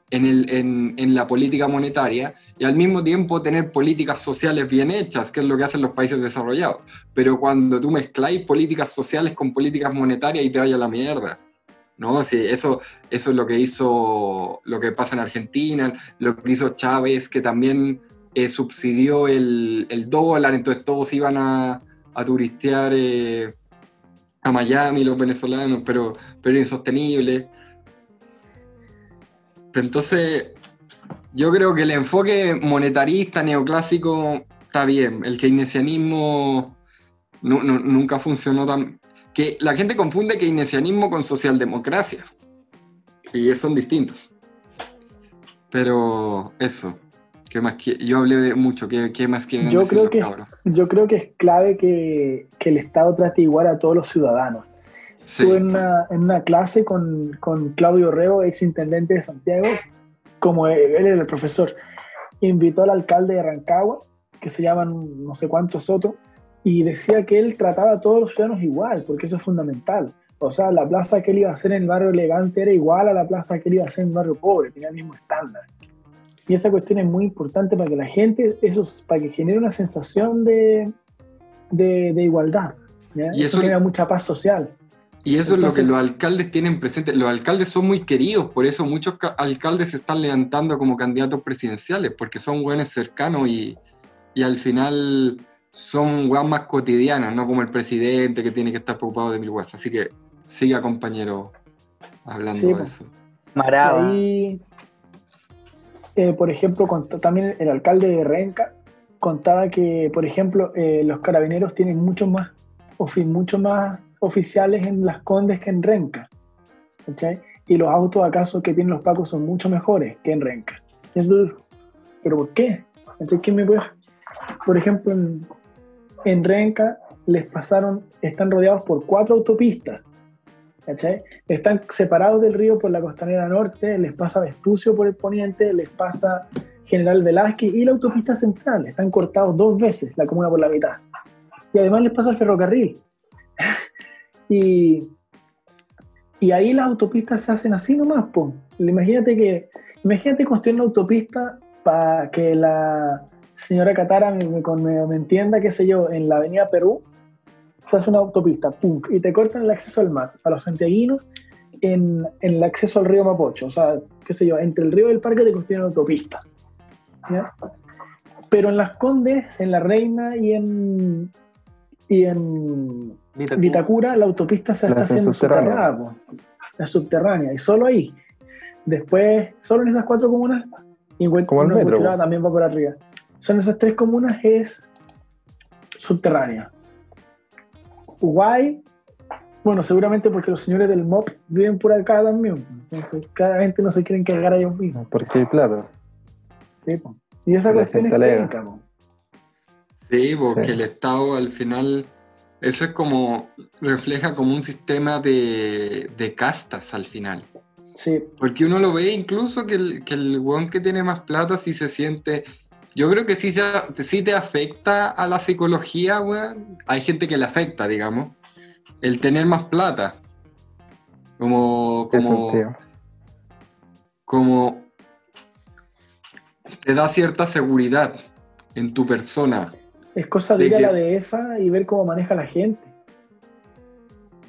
en, el, en, en la política monetaria y al mismo tiempo tener políticas sociales bien hechas, que es lo que hacen los países desarrollados. Pero cuando tú mezcláis políticas sociales con políticas monetarias y te vaya la mierda. ¿no? Sí, eso, eso es lo que hizo, lo que pasa en Argentina, lo que hizo Chávez, que también eh, subsidió el, el dólar, entonces todos iban a, a turistear eh, a Miami, los venezolanos, pero, pero insostenible. Entonces, yo creo que el enfoque monetarista, neoclásico, está bien. El keynesianismo nu- nu- nunca funcionó tan... Que la gente confunde keynesianismo con socialdemocracia. Y son distintos. Pero eso. ¿Qué más que Yo hablé de mucho. ¿Qué, qué más quieren Yo decir creo los que- cabros? Yo creo que es clave que, que el Estado trate igual a todos los ciudadanos. Sí. Estuve en una, en una clase con, con Claudio Reo, ex intendente de Santiago, como él era el profesor. Invitó al alcalde de Rancagua, que se llaman no sé cuántos otros, y decía que él trataba a todos los ciudadanos igual, porque eso es fundamental. O sea, la plaza que él iba a hacer en el barrio elegante era igual a la plaza que él iba a hacer en el barrio pobre, tenía el mismo estándar. Y esa cuestión es muy importante para que la gente, eso, es- para que genere una sensación de, de, de igualdad. ¿ya? Y eso eso- genera mucha paz social. Y eso es lo que los alcaldes tienen presente. Los alcaldes son muy queridos, por eso muchos ca- alcaldes se están levantando como candidatos presidenciales, porque son buenos cercanos y, y al final son weas más cotidianas, no como el presidente que tiene que estar preocupado de mil weas. Así que siga, compañero, hablando Sí, de eso. Maraba. Ahí, eh, por ejemplo, contó- también el alcalde de Renca contaba que, por ejemplo, eh, los carabineros tienen mucho más, ofi- mucho más oficiales en Las Condes que en Renca. ¿cachai? Y los autos acaso que tienen los pacos son mucho mejores que en Renca. Dijo, ¿pero por qué? Entonces, ¿quién me puede? Por ejemplo, en, en Renca les pasaron, están rodeados por cuatro autopistas. ¿cachai? Están separados del río por la costanera norte, les pasa Vespucio por el poniente, les pasa General Velázquez y la autopista central. Están cortados dos veces la comuna por la mitad. Y además les pasa el ferrocarril. Y, y ahí las autopistas se hacen así nomás, po. Imagínate que imagínate construir una autopista para que la señora Catara me, me- entienda, qué sé yo, en la avenida Perú, se hace una autopista, pum, y te cortan el acceso al mar, a los santiaguinos, en, en el acceso al río Mapocho. O sea, qué sé yo, entre el río y el parque te construyen una autopista. Pero en Las Condes, en La Reina y en, y en Vitacura. Vitacura, la autopista se La está haciendo subterránea. po. Es subterránea, y solo ahí. Después, solo en esas cuatro comunas, y en Como el metro, po. también va por arriba. Son esas tres comunas, es subterránea. Uruguay, bueno, seguramente porque los señores del MOP viven por acá también. Entonces, cada gente no se quieren cargar a ellos mismos. Porque hay plata. Sí, po. Y esa La cuestión es penca, po. Sí, porque Sí. el Estado al final, eso es como, refleja como un sistema de, de castas al final. Sí, Porque uno lo ve incluso que el, que el weón que tiene más plata sí se siente. Yo creo que sí, se- sí te afecta a la psicología, weón. Hay gente que le afecta, digamos. El tener más plata. Como. ¿Qué como como te da cierta seguridad en tu persona. Es cosa de ir a la dehesa y ver cómo maneja la gente.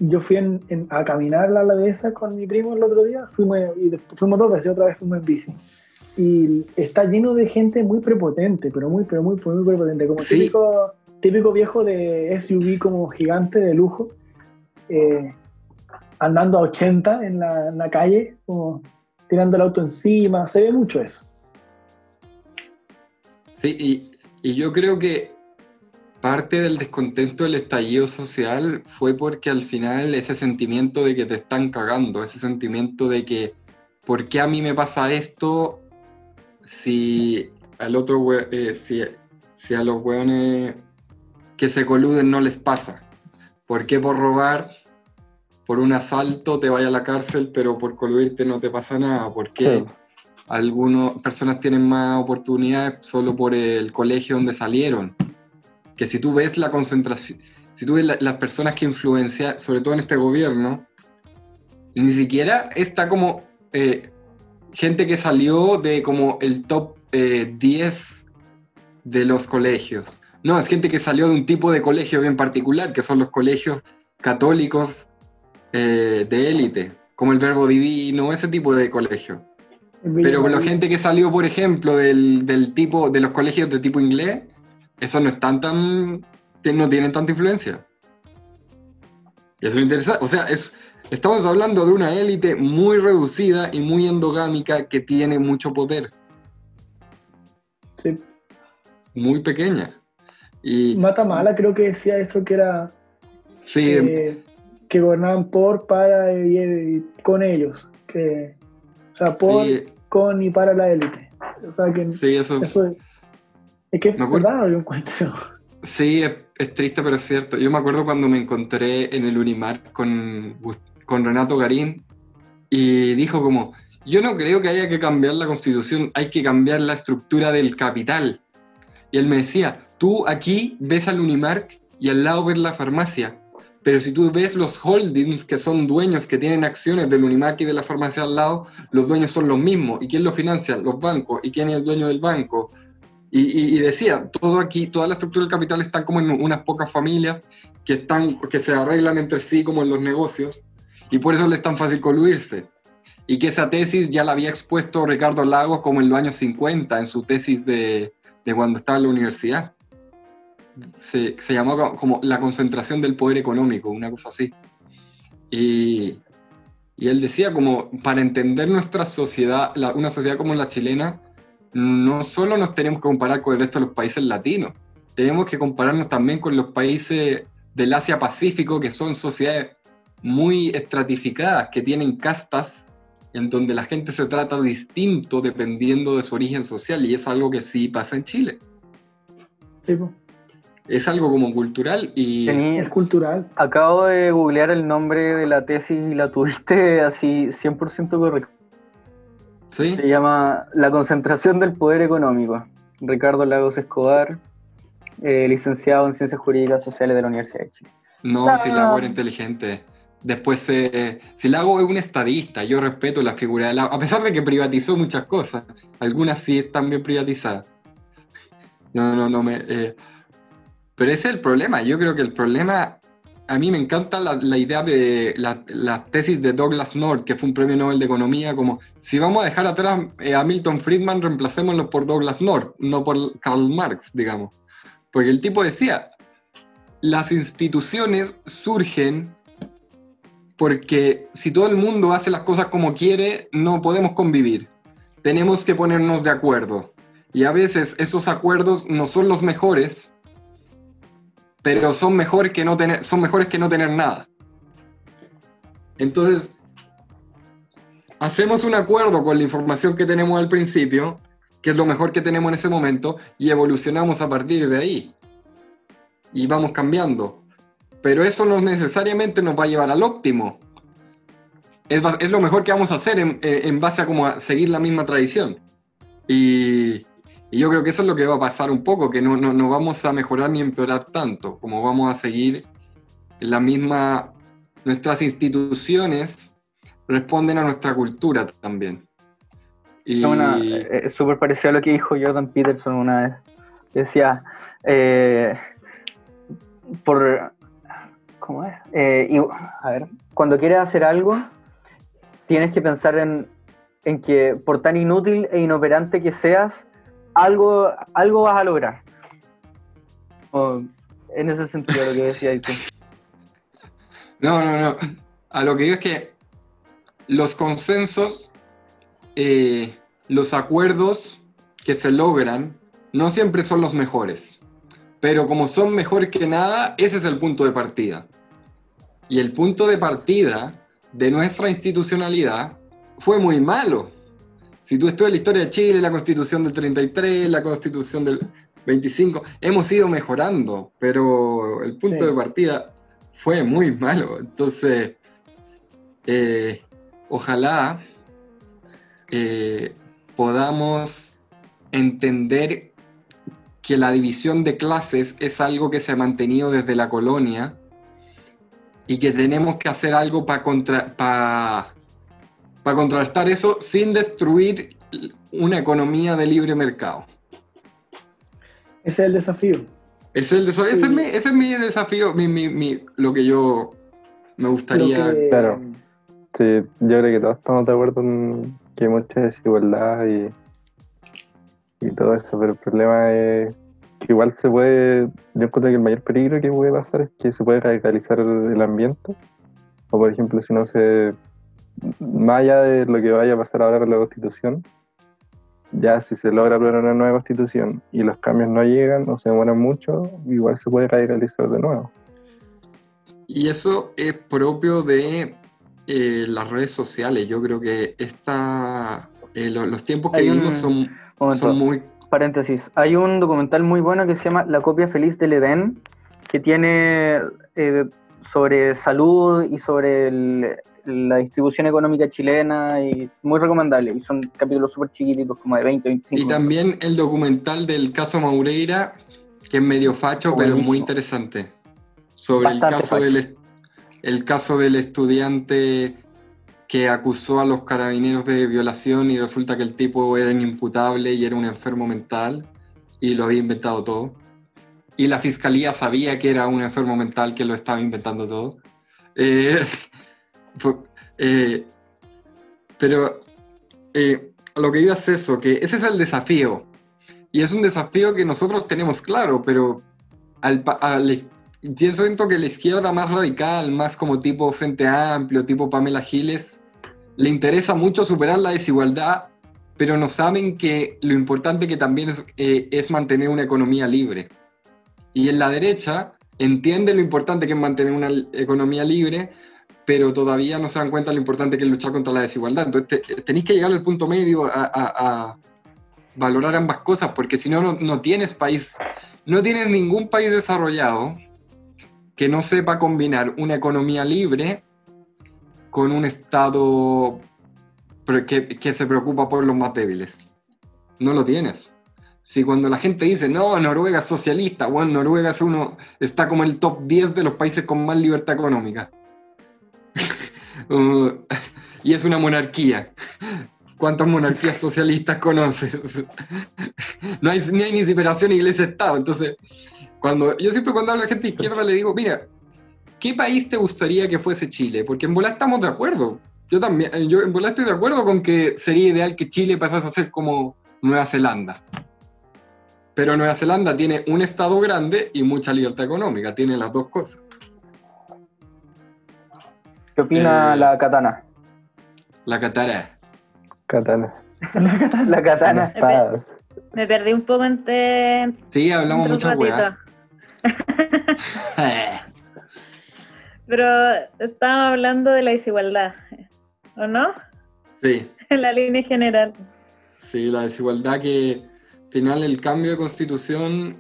Yo fui en- en- a caminar a la dehesa con mi primo el otro día, fuimos, y después fuimos dos veces, otra vez fuimos en bici. Y está lleno de gente muy prepotente, pero muy, pero muy, muy prepotente, como Sí. típico, típico viejo de SUV como gigante de lujo, eh, andando a 80 en la, en la calle, como tirando el auto encima, se ve mucho eso. Sí, y, y yo creo que parte del descontento del estallido social fue porque al final ese sentimiento de que te están cagando, ese sentimiento de que, ¿por qué a mí me pasa esto si al otro eh, si, si a los hueones que se coluden no les pasa? ¿Por qué por robar, por un asalto te vaya a la cárcel, pero por coludirte no te pasa nada? ¿Por qué? Sí. algunas personas tienen más oportunidades solo por el colegio donde salieron. Que si tú ves la concentración, si tú ves la- las personas que influencian, sobre todo en este gobierno, ni siquiera está como eh, gente que salió de como el top eh, 10 de los colegios. No, es gente que salió de un tipo de colegio bien particular, que son los colegios católicos eh, de élite, como el Verbo Divino, ese tipo de colegio. Pero la gente que salió, por ejemplo, del, del tipo, de los colegios de tipo inglés, esos no están tan, no tienen tanta influencia. Y eso es interesante. O sea, es, estamos hablando de una élite muy reducida y muy endogámica que tiene mucho poder, Sí. muy pequeña. Y Mata Mala creo que decía eso que era sí, que, que gobernaban por, para y, y con ellos. Que, o sea, por, sí, con y para la élite. O sea, que sí, eso, eso es, que es Me acuerdo- verdad, yo encuentro. Sí, es, es triste, pero es cierto. Yo me acuerdo cuando me encontré en el Unimar con, con Renato Garín y dijo como, yo no creo que haya que cambiar la constitución, hay que cambiar la estructura del capital. Y él me decía, tú aquí ves al Unimark y al lado ves la farmacia, pero si tú ves los holdings que son dueños, que tienen acciones del Unimark y de la farmacia al lado, los dueños son los mismos. ¿Y quién los financia? Los bancos. ¿Y quién es el dueño del banco? Y, decía, todo aquí, toda la estructura del capital está como en unas pocas familias que, están, que se arreglan entre sí como en los negocios, y por eso le es tan fácil coluirse. Y que esa tesis ya la había expuesto Ricardo Lagos como en los años 50, en su tesis de, de cuando estaba en la universidad. se, se llamó co- como la concentración del poder económico, una cosa así. Y, y él decía como, para entender nuestra sociedad, una sociedad como la chilena, no solo nos tenemos que comparar con el resto de los países latinos, tenemos que compararnos también con los países del Asia-Pacífico, que son sociedades muy estratificadas, que tienen castas en donde la gente se trata distinto dependiendo de su origen social, y es algo que sí pasa en Chile. Sí. Es algo como cultural y... Tení- Es cultural. acabo de googlear el nombre de la tesis y la tuviste así 100% correcto. ¿Sí? Se llama La concentración del poder económico. Ricardo Lagos Escobar, eh, licenciado en Ciencias Jurídicas Sociales de la Universidad de Chile. No, No. si Lago era inteligente. Después, eh, si Lago es un estadista, yo respeto la figura de Lago, a pesar de que privatizó muchas cosas, algunas sí están bien privatizadas. No, no, no me... eh, pero ese es el problema, yo creo que el problema, a mí me encanta la, idea de la, la tesis de Douglas North, que fue un premio Nobel de Economía, como si vamos a dejar atrás eh, a Milton Friedman, reemplacémoslo por Douglas North, no por Karl Marx, digamos. Porque el tipo decía, las instituciones surgen porque si todo el mundo hace las cosas como quiere, no podemos convivir. Tenemos que ponernos de acuerdo. Y a veces esos acuerdos no son los mejores, pero son, mejor que no tener, son mejores que no tener nada. Entonces, hacemos un acuerdo con la información que tenemos al principio, que es lo mejor que tenemos en ese momento, y evolucionamos a partir de ahí. Y vamos cambiando. Pero eso no necesariamente nos va a llevar al óptimo. Es, es lo mejor que vamos a hacer en, en- en base a como a seguir la misma tradición. Y, y yo creo que eso es lo que va a pasar un poco, que no, no, no vamos a mejorar ni empeorar tanto, como vamos a seguir la misma... Nuestras instituciones responden a nuestra cultura también. Y, eh, es súper parecido a lo que dijo Jordan Peterson una vez. Decía, eh, por... ¿Cómo es? Eh, y- a ver, cuando quieres hacer algo, tienes que pensar en, en que por tan inútil e inoperante que seas, algo, algo vas a lograr. En ese sentido lo que decía tú. No, no, no. A lo que digo es que los consensos, eh, los acuerdos que se logran, no siempre son los mejores. Pero como son mejor que nada, ese es el punto de partida. Y el punto de partida de nuestra institucionalidad fue muy malo. Si tú estudias la historia de Chile, la constitución del 33, la constitución del 25, hemos ido mejorando, pero el punto Sí. de partida fue muy malo. Entonces, eh, ojalá eh, podamos entender que la división de clases es algo que se ha mantenido desde la colonia y que tenemos que hacer algo para contra, pa- pa contrarrestar eso sin destruir una economía de libre mercado. Ese es el desafío. Ese es, el desa- ese es mi, ese es mi desafío, mi, mi- mi- lo que yo me gustaría... que- Claro. Sí, yo creo que todos estamos de acuerdo en que hay mucha desigualdad y, y todo eso, pero el problema es que igual se puede, yo encuentro que el mayor peligro que puede pasar es que se puede radicalizar el ambiente, o por ejemplo si no se, más allá de lo que vaya a pasar ahora con la constitución, ya si se logra aprobar una nueva constitución y los cambios no llegan o se demoran mucho, igual se puede radicalizar de nuevo. Y eso es propio de eh, las redes sociales. Yo creo que esta, eh, lo- los tiempos que Hay un vivimos son, momento. son muy... Paréntesis, hay un documental muy bueno que se llama La copia feliz del Edén, que tiene eh, sobre salud y sobre el- la distribución económica chilena y muy recomendable. Y son capítulos súper chiquititos, como de 20, 25. Y también el documental del caso Maureira, que es medio facho, pero es muy Buenísimo. interesante. Sobre el caso, facho. del, el caso del estudiante que acusó a los carabineros de violación y resulta que el tipo era inimputable y era un enfermo mental y lo había inventado todo. Y la fiscalía sabía que era un enfermo mental que lo estaba inventando todo. Eh, eh, pero eh, lo que iba es eso, que ese es el desafío. Y es un desafío que nosotros tenemos claro, pero al, pa- a la- yo siento que la izquierda más radical, más como tipo Frente Amplio, tipo Pamela Giles, le interesa mucho superar la desigualdad, pero no saben que lo importante que también es, eh, es mantener una economía libre. Y en la derecha entiende lo importante que es mantener una economía libre, pero todavía no se dan cuenta de lo importante que es luchar contra la desigualdad. Entonces te- tenéis que llegar al punto medio a, a- a valorar ambas cosas, porque si no, no, tienes país, no tienes ningún país desarrollado que no sepa combinar una economía libre con un Estado que, que se preocupa por los más débiles. No lo tienes. Si cuando la gente dice, no, Noruega es socialista, bueno, Noruega es uno, está como el top 10 de los países con más libertad económica. Uh, y es una monarquía. ¿Cuántas monarquías socialistas conoces? no hay ni hay ni separación iglesia-estado. Entonces, cuando yo siempre cuando hablo a gente izquierda le digo, mira, ¿qué país te gustaría que fuese Chile? Porque en volar estamos de acuerdo. Yo también, yo en volar estoy de acuerdo con que sería ideal que Chile pasase a ser como Nueva Zelanda. Pero Nueva Zelanda tiene un estado grande y mucha libertad económica, tiene las dos cosas. ¿Qué opina Eh, la katana? La Catara. Katana. La katana. Espadas. Me perdí un poco entre. Sí, hablamos mucha ratito. weá. Pero estábamos hablando de la desigualdad, ¿o no? Sí, En la línea general. sí, la desigualdad que al final el cambio de constitución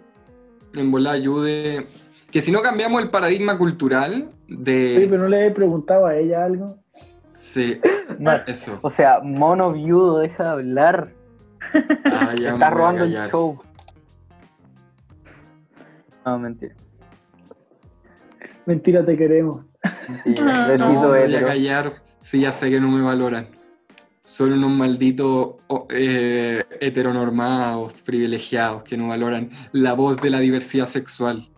en volar ayude. Que si no cambiamos el paradigma cultural de. Oye, pero no le he preguntado a ella algo. Sí, eso. O sea, mono viudo, deja de hablar. Ah, ya Está robando el show. No, mentira. Mentira, te queremos. Ah, Besito No, me voy a callar. Sí, ya sé que no me valoran. Son unos malditos oh, eh, heteronormados, privilegiados, que no valoran la voz de la diversidad sexual.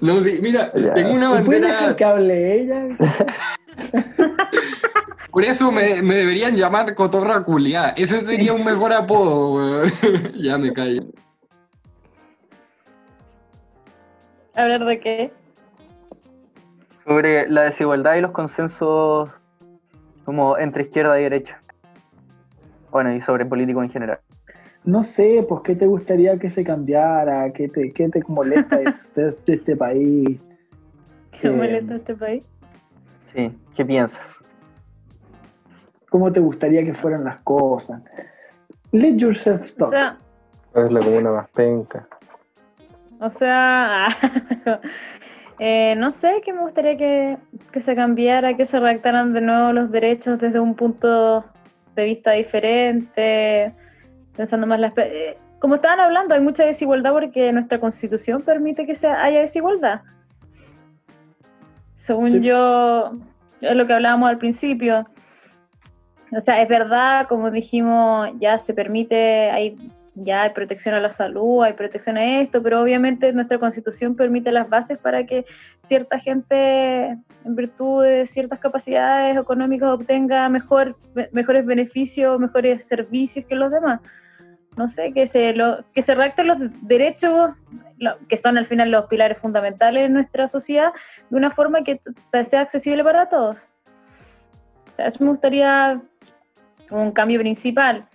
No, sí, mira, Ya. tengo una ¿Me puede bandera. dejar que hable ella? Por eso me, me deberían llamar cotorra culiá. Ese sería un mejor apodo, weón. ya me callo. ¿Hablar de qué? Sobre la desigualdad y los consensos como entre izquierda y derecha. Bueno, y sobre político en general. No sé, pues, ¿qué te gustaría que se cambiara? ¿Qué te, qué te molesta de este, de este país? ¿Qué Eh, molesta este país? Sí, ¿qué piensas? ¿Cómo te gustaría que fueran las cosas? Let yourself O talk. sea, ¿Cuál es la comuna más penca? o sea, eh, no sé, que me gustaría que, que se cambiara, que se redactaran de nuevo los derechos desde un punto de vista diferente, pensando más las... eh, Como estaban hablando, hay mucha desigualdad porque nuestra constitución permite que se haya desigualdad. Según Sí. yo, es lo que hablábamos al principio. O sea, es verdad, como dijimos, ya se permite, hay, ya hay protección a la salud, hay protección a esto, pero obviamente nuestra constitución permite las bases para que cierta gente, en virtud de ciertas capacidades económicas, obtenga mejor, me- mejores beneficios, mejores servicios que los demás. No sé, que se, lo, que se redacten los derechos, que son al final los pilares fundamentales de nuestra sociedad, de una forma que sea accesible para todos. Eso me gustaría un cambio principal.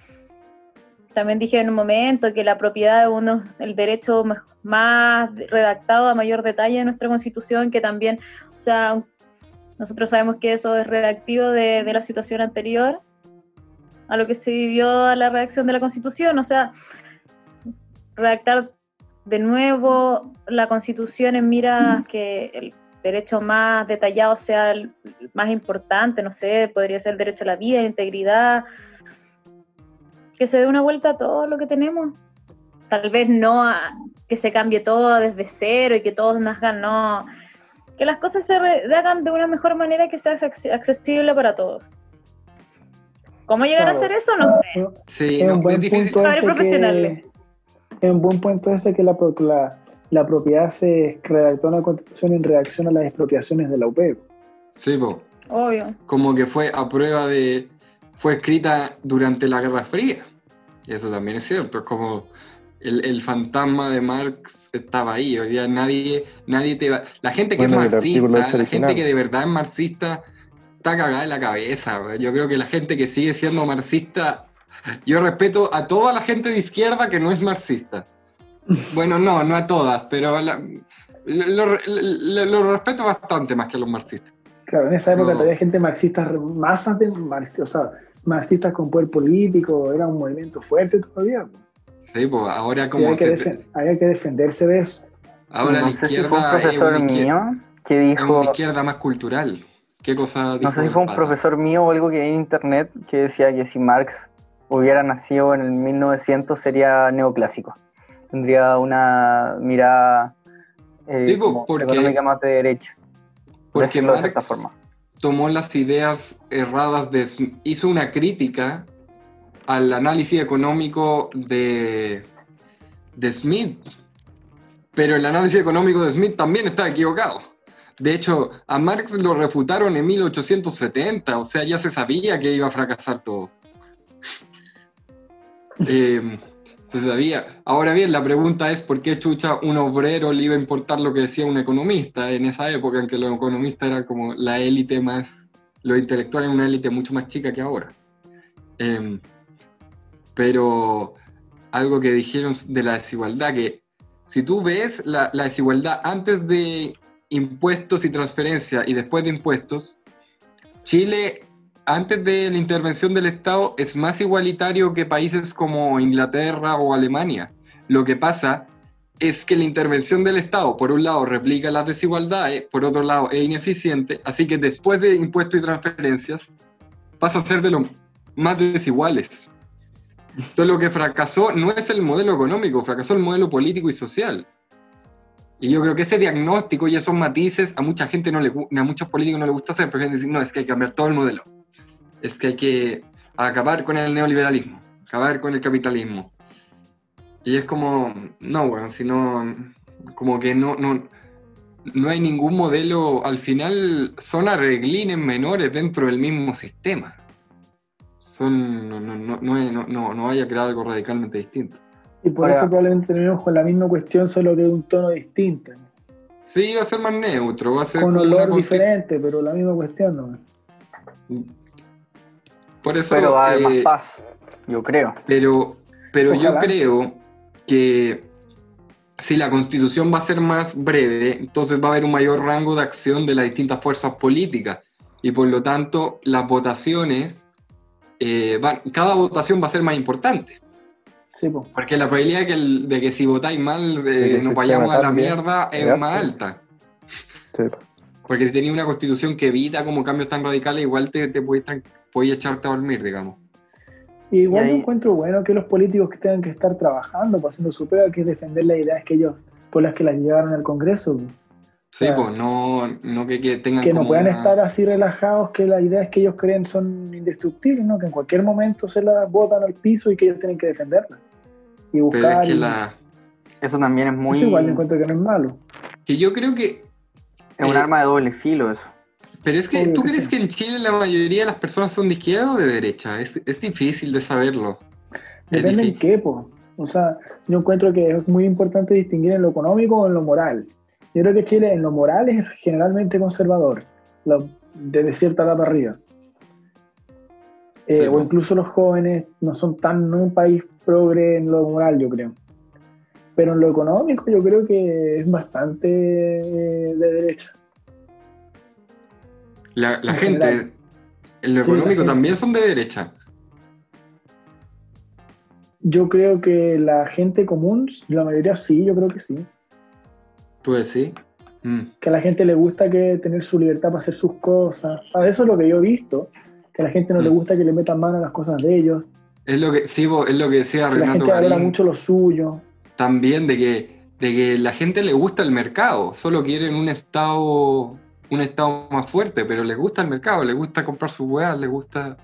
También dije en un momento que la propiedad es uno, el derecho más redactado a mayor detalle de nuestra constitución, que también, o sea, nosotros sabemos que eso es redactivo de, de la situación anterior a lo que se vivió a la redacción de la constitución, o sea, redactar de nuevo la constitución en miras que el derecho más detallado sea el más importante, no sé, podría ser el derecho a la vida, la integridad, que se dé una vuelta a todo lo que tenemos. Tal vez no a- que se cambie todo desde cero y que todos nazcan, no. Que las cosas se hagan de una mejor manera que sea acce- accesible para todos. ¿Cómo llegar a Claro. hacer eso? No sé. Sí, Es no, un buen es difícil. punto Hay ese profesionales. que, es un buen punto ese que la, la, la propiedad se redactó en la constitución en reacción a las expropiaciones de la UP. Sí, po. Obvio. como que fue a prueba de. fue escrita durante la Guerra Fría. Y eso también es cierto. Es como. el, el fantasma de Marx estaba ahí. Hoy día nadie, nadie te va. La gente que Bueno, es marxista, la gente que de verdad es marxista, está cagada en la cabeza. Yo creo que la gente que sigue siendo marxista. Yo respeto a toda la gente de izquierda que no es marxista. Bueno, no, no a todas, pero la- lo, lo- lo respeto bastante más que a los marxistas. Claro, en esa época No. todavía gente marxista, masas de marxistas, o sea, marxistas con poder político, era un movimiento fuerte todavía. Sí, pues ahora como había, que se- había que defenderse de eso. ahora no la sé si fue un izquierda es profesor una izquierda, mío que es dijo, una izquierda más cultural. ¿Qué cosa dijo no sé si fue un profesor mío o algo que vi en internet que decía que si Marx hubiera nacido en el 1900 sería neoclásico. Tendría una mirada eh, Sí, pues, porque- económica más de derecha. Por Porque decirlo de cierta Marx forma. tomó las ideas erradas de hizo una crítica al análisis económico de, de Smith. Pero el análisis económico de Smith también está equivocado. De hecho, a Marx lo refutaron en 1870, o sea, ya se sabía que iba a fracasar todo. Eh, se sabía. Ahora bien, la pregunta es por qué chucha un obrero le iba a importar lo que decía un economista en esa época en que los economistas eran como la élite más, los intelectuales una élite mucho más chica que ahora. Eh, pero algo que dijeron de la desigualdad, que si tú ves la, la desigualdad antes de impuestos y transferencias y después de impuestos, Chile antes de la intervención del Estado es más igualitario que países como Inglaterra o Alemania. Lo que pasa es que la intervención del Estado, por un lado, replica las desigualdades, por otro lado, es ineficiente, así que después de impuestos y transferencias, pasa a ser de los más desiguales. Entonces lo que fracasó no es el modelo económico, fracasó el modelo político y social. Y yo creo que ese diagnóstico y esos matices a mucha gente no le a muchos políticos no les gusta hacer, prefieren decir, no, es que hay que cambiar todo el modelo. Es que hay que acabar con el neoliberalismo, acabar con el capitalismo. Y es como, no, bueno, si no, como que no, no, no hay ningún modelo, al final son arreglines menores dentro del mismo sistema. Son, no, no, no, no, no, no vaya a crear algo radicalmente distinto. Y por Ahora- eso probablemente terminemos con la misma cuestión, solo que de un tono distinto. Sí, va a ser más neutro, va a ser Con olor diferente, pero la misma cuestión, ¿no? Por eso, Pero va a haber eh, más paz, yo creo. Pero, pero yo creo que si la constitución va a ser más breve, entonces va a haber un mayor rango de acción de las distintas fuerzas políticas. Y por lo tanto, las votaciones, eh, van- cada votación va a ser más importante. Sí. Porque la probabilidad de que, el- de que si votáis mal De eh, nos vayamos a la mierda es más alta. Sí. Porque si tenéis una constitución que evita como cambios tan radicales, igual te, te podéis, podéis echarte a dormir, digamos. Y igual yo encuentro bueno que los políticos que tengan que estar trabajando, pues, haciendo su pega, que es defender las ideas que ellos, por las que las llevaron al Congreso. Sí, Claro. pues no, no que, que tengan Que no como puedan una- estar así relajados, que las ideas que ellos creen son indestructibles, ¿no? Que en cualquier momento se las botan al piso y que ellos tienen que defenderlas. Y Pero buscar. es que y- la... Eso también es muy... Eso igual yo encuentro que no es malo. Que yo creo que... Es un eh, arma de doble filo eso. Pero es que, Obvio ¿tú que crees sí. que en Chile la mayoría de las personas son de izquierda o de derecha? Es, es difícil de saberlo. Es Depende en qué, po. O sea, yo encuentro que es muy importante distinguir en lo económico o en lo moral. Yo creo que Chile en lo moral es generalmente conservador, lo- desde cierta edad para arriba. Eh, Sí, o incluso los jóvenes no son tan no un país progre en lo moral, yo creo. Pero en lo económico yo creo que es bastante eh, de derecha. La, la En gente, general. en lo Sí, económico también son de derecha. Yo creo que la gente común, la mayoría sí, yo creo que sí. ¿Tú decís? Mm. que a la gente le gusta que tener su libertad para hacer sus cosas. A eso es lo que yo he visto, que a la gente no le Mm. gusta que le metan mano a las cosas de ellos, Es lo que, sí, es lo que decía que la Renato gente valora mucho lo suyo. también, de que, de que la gente le gusta el mercado, solo quieren un estado un estado más fuerte, pero les gusta el mercado, les gusta comprar sus weas, les gusta...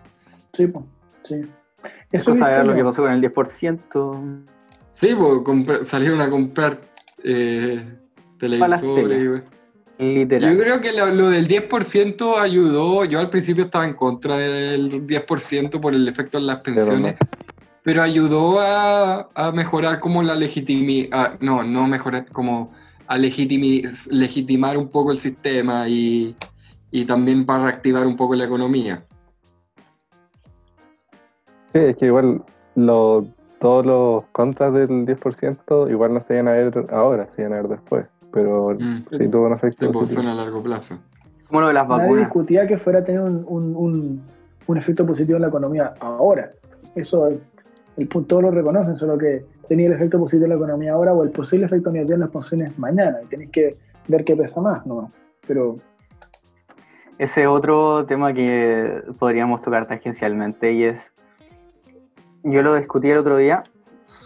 Sí, po, sí. Es Eso ver lo que pasó con el 10%. Sí, pues salieron a comprar eh, televisores. Literal. Yo creo que lo, lo del 10% ayudó. Yo al principio estaba en contra del 10% por el efecto en las pensiones. pero ayudó a, a mejorar como la legitimidad, no, no mejorar, como a legitimar un poco el sistema y, y también para reactivar un poco la economía. Sí, es que igual lo- todos los contras del 10% igual no se iban a ver ahora, se iban a ver después. Pero Mm. sí tuvo un efecto positivo. a largo plazo. Como lo de las Nadie vacunas. discutía que fuera a tener un, un- un- un efecto positivo en la economía ahora. Eso el punto todos lo reconocen, solo que tenía el efecto positivo en la economía ahora o el posible efecto negativo en las pensiones mañana. Y tenéis que ver qué pesa más, ¿no? Pero Ese es otro tema que podríamos tocar tangencialmente y es, yo lo discutí el otro día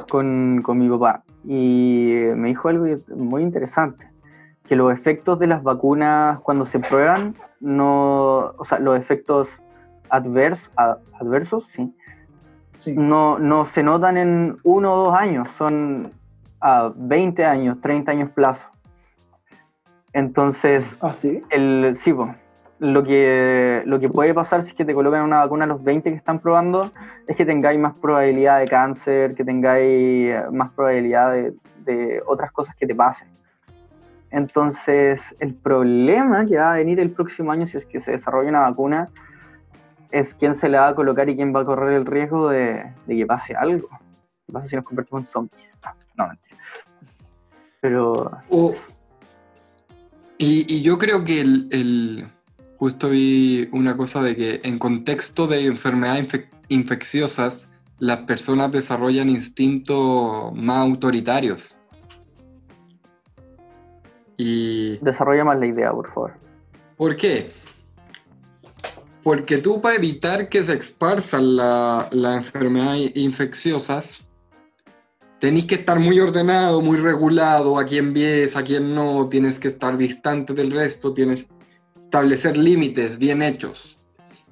con, con mi papá y me dijo algo muy interesante, que los efectos de las vacunas cuando se prueban, no, o sea, los efectos advers, a- adversos, sí, sí. no, no se notan en uno o dos años, son a 20 años, 30 años plazo. Entonces, Ah, sí. el, sí, po. Lo que, lo que puede pasar si es que te colocan una vacuna a los 20 que están probando es que tengáis más probabilidad de cáncer, que tengáis eh, más probabilidad de, de otras cosas que te pasen. Entonces, el problema que va a venir el próximo año si es que se desarrolla una vacuna es quién se la va a colocar y quién va a correr el riesgo de, de que pase algo. ¿Qué pasa si nos convertimos en zombies? Ah, No, mentira. Pero O- y, y yo creo que el, el- justo vi una cosa de que en contexto de enfermedades infec- infecciosas, las personas desarrollan instintos más autoritarios. Y desarrolla más la idea, por favor. ¿por qué? Porque tú para evitar que se esparzan la- las enfermedades infecciosas, tenés que estar muy ordenado, muy regulado, a quién ves, a quién no, tienes que estar distante del resto, tienes establecer límites bien hechos.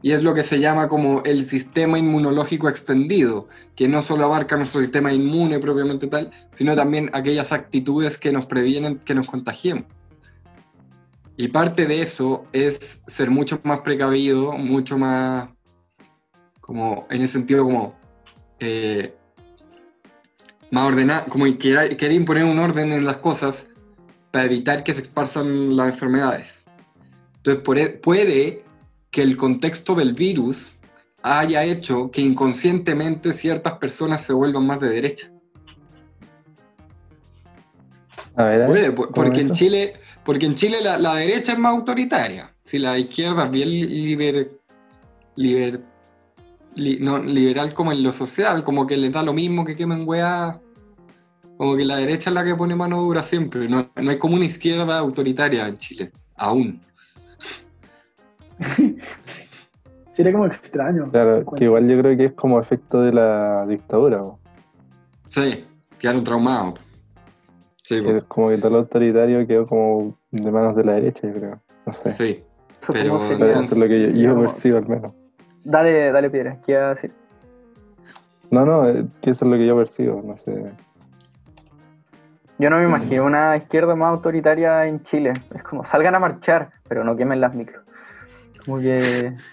Y es lo que se llama como el sistema inmunológico extendido, que no solo abarca nuestro sistema inmune propiamente tal, sino también aquellas actitudes que nos previenen que nos contagiemos. Y parte de eso es ser mucho más precavido, mucho más, como en ese sentido, como eh, más ordenado, como querer, querer imponer un orden en las cosas para evitar que se esparzan las enfermedades. Entonces, e- puede que el contexto del virus haya hecho que inconscientemente ciertas personas se vuelvan más de derecha. A ver, a ver, Puede, por- ¿cómo porque en? Chile, porque en Chile la, la derecha es más autoritaria. Si la izquierda es bien liber, liber- li- no, liberal como en lo social, como que les da lo mismo que quemen weá. Como que la derecha es la que pone mano dura siempre. No, no hay como una izquierda autoritaria en Chile, aún. Sería como extraño. Claro, que igual yo creo que es como efecto de la dictadura, po. Sí, quedaron traumados. Sí, po, es como que todo lo autoritario quedó como de manos de la derecha, yo creo. No sé. sí. Eso Pero- sería. eso es lo que yo, yo Digamos, percibo al menos. Dale, dale piedra, ¿qué iba a decir? No, no, eh, que eso es lo que yo percibo, no sé. Yo no me imagino una izquierda más autoritaria en Chile. Es como salgan a marchar, pero no quemen las micros. Como que.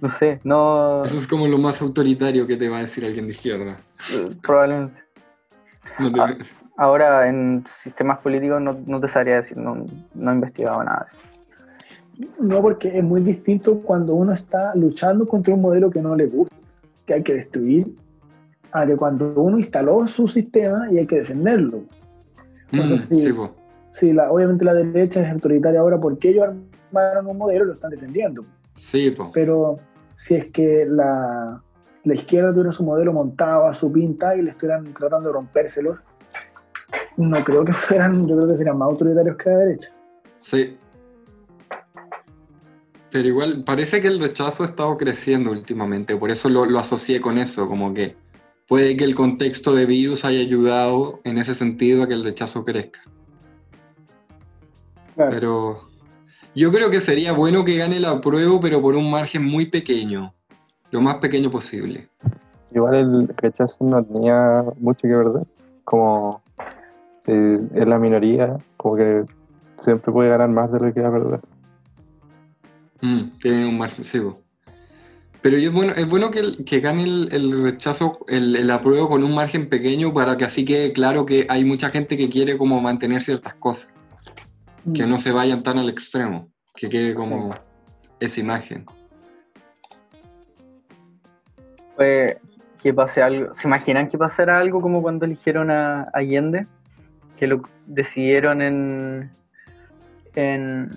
No sé, no. Eso es como lo más autoritario que te va a decir alguien de izquierda. eh, Probablemente. No te- Ah. Ahora en sistemas políticos no, no te sabría decir, no, no he investigado nada. No, porque es muy distinto cuando uno está luchando contra un modelo que no le gusta, que hay que destruir, a que cuando uno instaló su sistema y hay que defenderlo. Mm, Entonces, sí. sí, po. Si la, obviamente la derecha es autoritaria ahora porque ellos armaron un modelo y lo están defendiendo. Sí, po. Pero si es que la, la izquierda tuviera su modelo montado a su pinta y le estuvieran tratando de rompérselos, no creo que fueran, yo creo que serían más autoritarios que la derecha. Sí. Pero igual, parece que el rechazo ha estado creciendo últimamente, por eso lo, lo asocié con eso, como que puede que el contexto de virus haya ayudado en ese sentido a que el rechazo crezca. Claro. Pero yo creo que sería bueno que gane la prueba, pero por un margen muy pequeño, lo más pequeño posible. Igual el rechazo no tenía mucho que perder. Como eh, es la minoría, como que siempre puede ganar más de lo que va a perder. Mm, tiene un margen, po. Pero es bueno, es bueno que, que gane el, el rechazo, el, el, apruebo con un margen pequeño para que así quede claro que hay mucha gente que quiere como mantener ciertas cosas. Que no se vayan tan al extremo. Que quede como esa imagen. Fue que pase algo. ¿Se imaginan que pasara algo como cuando eligieron a Allende? Que lo decidieron en. en,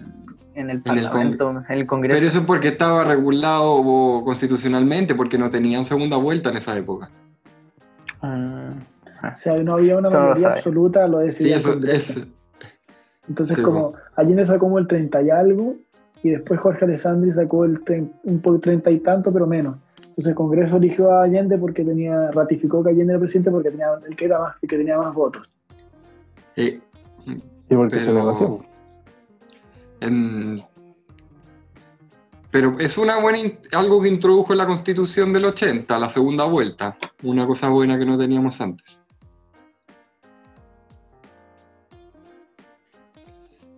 en el En el Parlamento, en el Congreso. Pero eso es porque estaba regulado constitucionalmente, porque no tenían segunda vuelta en esa época. Ah, O sea, no había una Eso no lo mayoría absoluta, lo Sí, decidía el eso, Congreso. eso- Entonces, Sí, como Allende sacó como el 30 y algo, y después Jorge Alessandri sacó el tre- un poco 30 y tanto, pero menos. Entonces el Congreso eligió a Allende porque tenía, ratificó que Allende era presidente porque tenía el que era más, el que tenía más votos. eh, Y porque se Pero- negoció. en- pero es una buena in- algo que introdujo en la Constitución del 80, la segunda vuelta. Una cosa buena que no teníamos antes.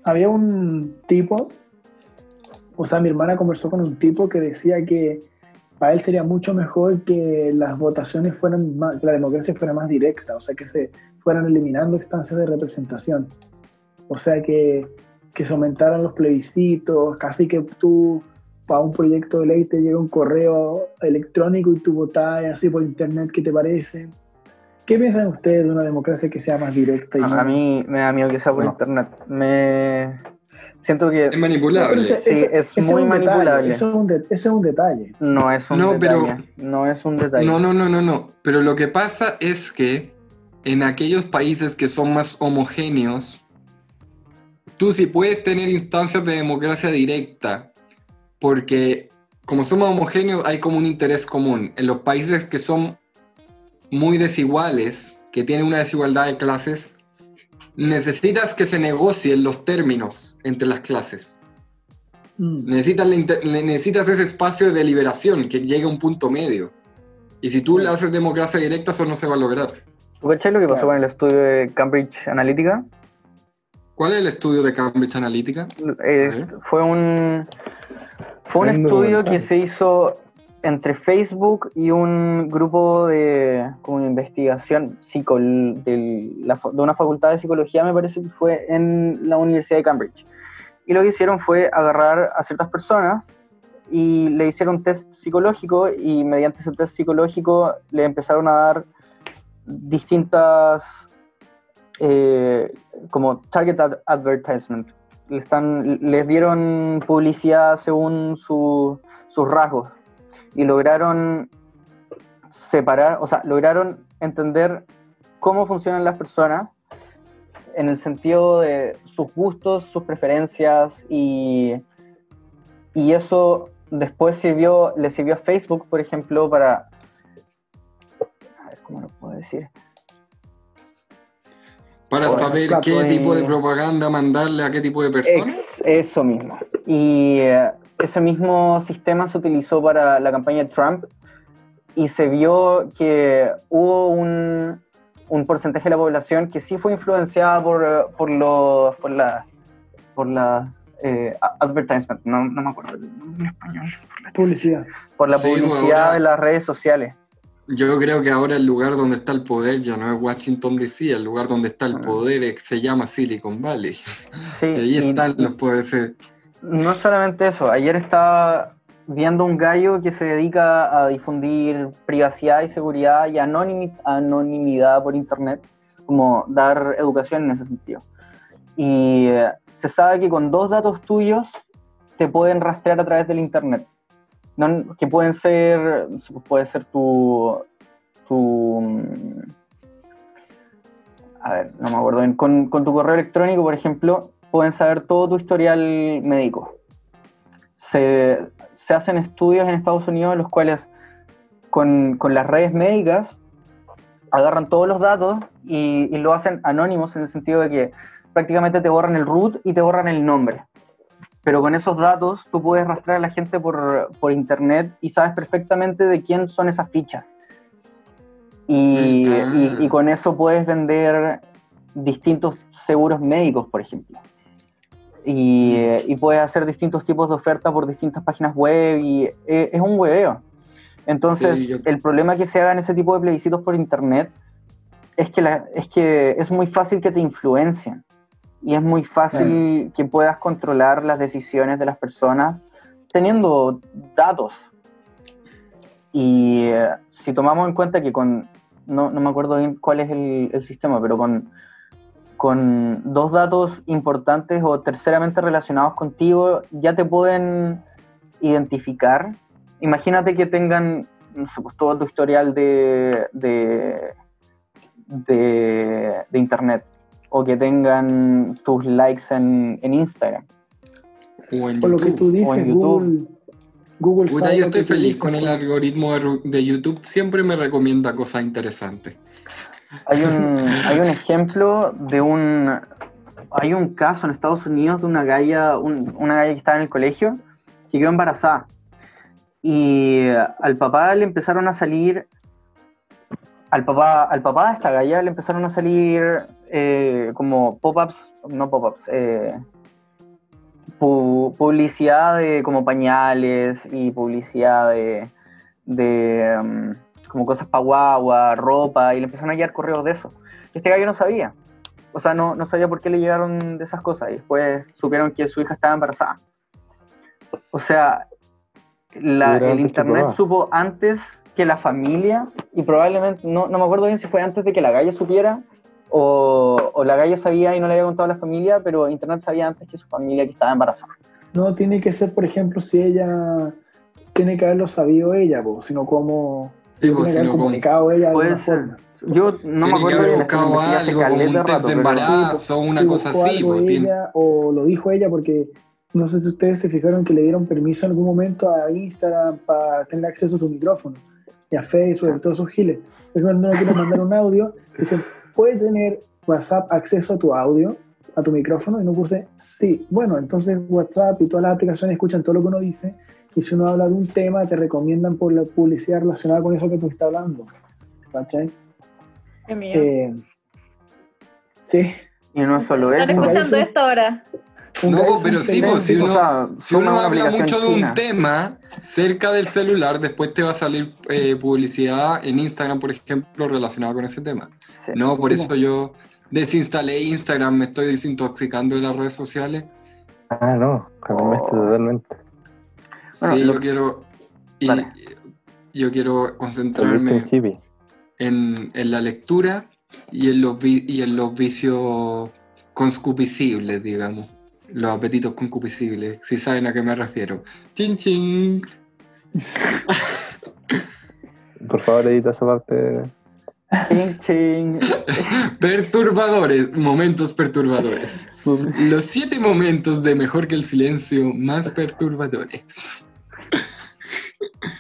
Había un tipo, o sea, mi hermana conversó con un tipo que decía que para él sería mucho mejor que las votaciones fueran más, que la democracia fuera más directa, o sea, que se fueran eliminando instancias de representación. O sea, que, que se aumentaran los plebiscitos, casi que tú para un proyecto de ley te llega un correo electrónico y tú votás así por internet, ¿qué te parece? ¿Qué piensan ustedes de una democracia que sea más directa? Y a, no- a mí me da miedo que sea por No. internet. Me siento que Es manipulable. Pero ese- Sí, ese- es ese muy detalle, manipulable. eso es un de- ese es un detalle. no es un No, pero- detalle. No es un detalle. No, no, no, no, no. Pero lo que pasa es que en aquellos países que son más homogéneos, tú sí puedes tener instancias de democracia directa, porque como somos homogéneos hay como un interés común. En los países que son muy desiguales, que tienen una desigualdad de clases, necesitas que se negocien los términos entre las clases. Mm. Necesitas, necesitas ese espacio de deliberación que llegue a un punto medio. Y si tú Sí. le haces democracia directa, eso no se va a lograr. ¿Tú cachai lo que pasó Claro. con el estudio de Cambridge Analytica? ¿Cuál es el estudio de Cambridge Analytica? Eh, fue un fue un estudio que se hizo entre Facebook y un grupo de como de investigación la fa- de una facultad de psicología, me parece que fue en la Universidad de Cambridge. Y lo que hicieron fue agarrar a ciertas personas y le hicieron test psicológico y mediante ese test psicológico le empezaron a dar distintas eh, como target ad- advertisement. Le están, les dieron publicidad según su- sus rasgos y lograron separar, o sea, lograron entender cómo funcionan las personas en el sentido de sus gustos, sus preferencias y, y eso después sirvió, le sirvió a Facebook, por ejemplo, para... A ver, ¿cómo lo puedo decir? Para Bueno, saber qué tipo de propaganda mandarle a qué tipo de personas. Ex- eso mismo. Y eh, ese mismo sistema se utilizó para la campaña de Trump y se vio que hubo un, un porcentaje de la población que sí fue influenciada por, eh, por, los, por la, por la eh, advertisement, no, no me acuerdo el nombre en español, Publicidad. por la Sí, publicidad ahora- de las redes sociales. Yo creo que ahora el lugar donde está el poder ya no es Washington DC, el lugar donde está el Ah. poder es- se llama Silicon Valley. Sí, Y ahí y- están los poderes. No solamente eso, ayer estaba viendo un gallo que se dedica a difundir privacidad y seguridad y anonimi- anonimidad por internet, como dar educación en ese sentido. Y eh, se sabe que con dos datos tuyos te pueden rastrear a través del internet. Que pueden ser, puede ser tu, tu mm, a ver, no me acuerdo bien, con tu correo electrónico, por ejemplo, pueden saber todo tu historial médico. Se, se hacen estudios en Estados Unidos en los cuales con, con las redes médicas agarran todos los datos y, y lo hacen anónimos en el sentido de que prácticamente te borran el root y te borran el nombre. Pero con esos datos tú puedes rastrear a la gente por, por internet y sabes perfectamente de quién son esas fichas. Y, Mm, ah. y- y con eso puedes vender distintos seguros médicos, por ejemplo. Y, eh, y puedes hacer distintos tipos de ofertas por distintas páginas web y eh, es un hueveo. Entonces, Sí, yo- el problema que se hagan ese tipo de plebiscitos por internet es que, la- es que es muy fácil que te influencien y es muy fácil que puedas controlar las decisiones de las personas teniendo datos. Y eh, si tomamos en cuenta que con, no, no me acuerdo bien cuál es el, el sistema, pero con, con dos datos importantes o terceramente relacionados contigo, ya te pueden identificar. Imagínate que tengan no sé, pues, todo tu historial de, de, de, de internet o que tengan tus likes en, en Instagram. O en Por lo que YouTube. tú dices, O en YouTube. Google, Google Puta, yo estoy feliz dices, con el algoritmo de YouTube, siempre me recomienda cosas interesantes. Hay un, hay un ejemplo de un. Hay un caso en Estados Unidos de una galla, un- una galla que estaba en el colegio que quedó embarazada. Y al papá le empezaron a salir. Al papá, al papá de esta galla le empezaron a salir eh, como pop-ups, no pop-ups, eh, pu- publicidad de como pañales y publicidad de, de um, como cosas para guagua, ropa, y le empezaron a llegar correos de eso. Este gallo no sabía. O sea, no, no sabía por qué le llegaron de esas cosas. Y después supieron que su hija estaba embarazada. O sea, la- el internet supo antes que la familia, y probablemente, no, no me acuerdo bien si fue antes de que la galla supiera, o, o la galla sabía y no le había contado a la familia, pero internet sabía antes que su familia que estaba embarazada. No, tiene que ser, por ejemplo, si ella tiene que haberlo sabido ella, po, sino como Sí, tiene pues, si no, comunicado ella de Puede ser. forma. Yo no me Tiene acuerdo bien, buscado algo, como un de rato, embarazo. Sí, o una cosa así, algo pues, tiene- ella, o lo dijo ella porque no sé si ustedes se fijaron que le dieron permiso en algún momento a Instagram para tener acceso a su micrófono y a Facebook y todos sus giles. Es cuando uno quiere mandar un audio, dicen, ¿puede tener WhatsApp acceso a tu audio, a tu micrófono? Y no puse sí. Bueno, entonces WhatsApp y todas las aplicaciones escuchan todo lo que uno dice y si uno habla de un tema te recomiendan por la publicidad relacionada con eso que tú estás hablando. ¿Cachai? Qué miedo. Eh, sí. Y no es solo ¿Están eso. escucha- escuchando esto ahora? Un No, pero sí, pues, si o uno, sea, si uno suma una habla mucho de china. un tema cerca del celular, después te va a salir eh, publicidad en Instagram, por ejemplo, relacionada con ese tema. Sí. No, por eso yo desinstalé Instagram, me estoy desintoxicando de las redes sociales. Ah, no, cambiaste Oh. totalmente. Bueno, sí, lo- yo quiero y yo quiero concentrarme en, en la lectura y en los vi- y en los vicios concupiscibles, digamos. Los apetitos concupiscibles, si saben a qué me refiero. Chin chin. Por favor, edita esa parte. Ching, ching. Perturbadores, momentos perturbadores. Los siete momentos de mejor que el silencio más perturbadores.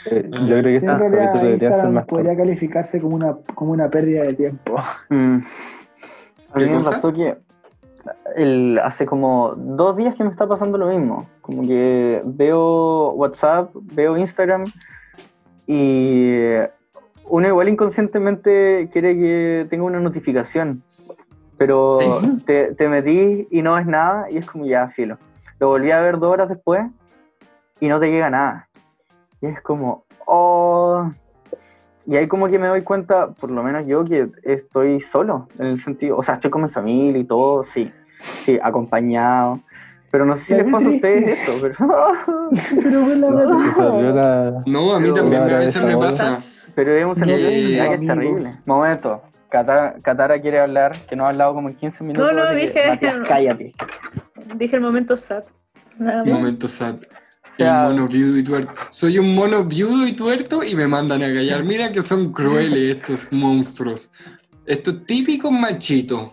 Eh, yo creo que capítulos deberían ser más podría calificarse como una, como una pérdida de tiempo. Mm. A ¿Qué mí me cosa? pasó que el, hace como dos días que me está pasando lo mismo. Como que veo WhatsApp, veo Instagram y uno igual inconscientemente quiere que tenga una notificación. Pero te, te metí y no ves nada y es como ya, filo. Lo volví a ver dos horas después y no te llega nada. Y es como, oh. Y ahí como que me doy cuenta, por lo menos yo, que estoy solo, en el sentido, o sea, estoy con mi familia y todo, sí, sí, acompañado. Pero no sé si les pasa a ustedes esto, pero, Pero bueno, la verdad. No, a mí Pero también a veces me pasa. pero es un de tengo identidad que es terrible. Momento, Katara, Katara quiere hablar, que no ha hablado como en 15 minutos. no, que, dije- Matías, cállate. Dije el momento sad. Nada más. Momento sad. O sea, El mono viudo y tuerto. Soy un mono viudo y tuerto y me mandan a callar. Mira que son crueles estos monstruos. Estos típicos machitos.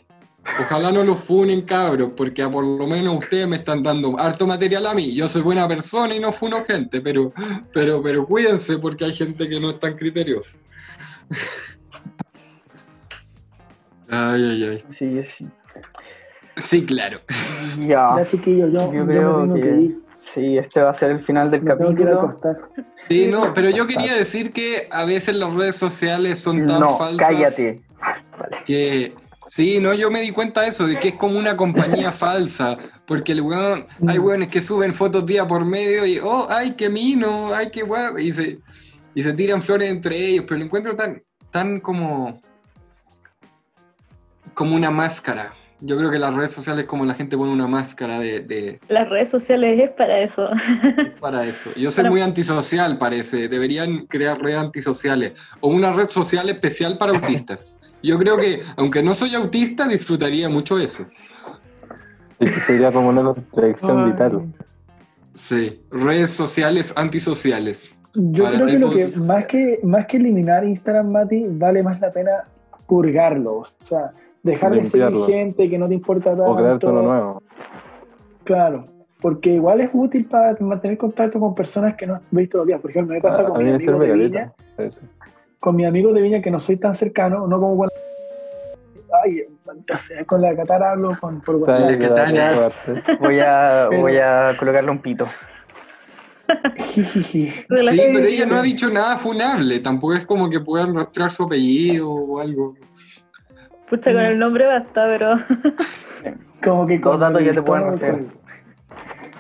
Ojalá no los funen, cabros, porque por lo menos ustedes me están dando harto material a mí. Yo soy buena persona y no funo gente, pero, pero, pero cuídense porque hay gente que no es tan criteriosa. Ay, ay, ay. sí, sí. Sí, claro. Ya, Ya, chiquillos, yo, yo yo creo me tengo que, que ir. sí, este va a ser el final del Me tengo que ir a capítulo. Sí, no, pero yo quería decir que a veces las redes sociales son tan No, falsas. cállate. que sí, no, yo me di cuenta de eso, de que es como una compañía falsa, porque el weón, hay Mm. weones que suben fotos día por medio y, oh, ay, qué mino, ay, qué guapo, y se, y se tiran flores entre ellos, pero lo encuentro tan, tan como, como una máscara. Yo creo que las redes sociales como la gente pone una máscara de, de- Las redes sociales es para eso. para eso. Yo soy Para- muy antisocial, parece. Deberían crear redes antisociales o una red social especial para autistas. Yo creo que, aunque no soy autista, disfrutaría mucho eso. Sería como una contradicción Ay. vital. Sí, redes sociales antisociales. Yo Para creo que lo que más que más que eliminar Instagram, Mati, vale más la pena purgarlo. O sea, dejar de seguir Limpiarlo. gente que no te importa tanto. O crearte uno nuevo. Claro, porque igual es útil para mantener contacto con personas que no has visto los días. Por ejemplo, me pasa A con mis me amigos de Viña. Eso. con mis amigos de Viña que no soy tan cercano, no como cuando ay, con la Catara hablo con, por WhatsApp. Voy a, Pero- voy a colocarle un pito. Sí, pero ella no ha dicho nada funable. Tampoco es como que puedan rastrear su apellido o algo. Pucha, con el nombre basta, pero Como que con datos ya te pueden con-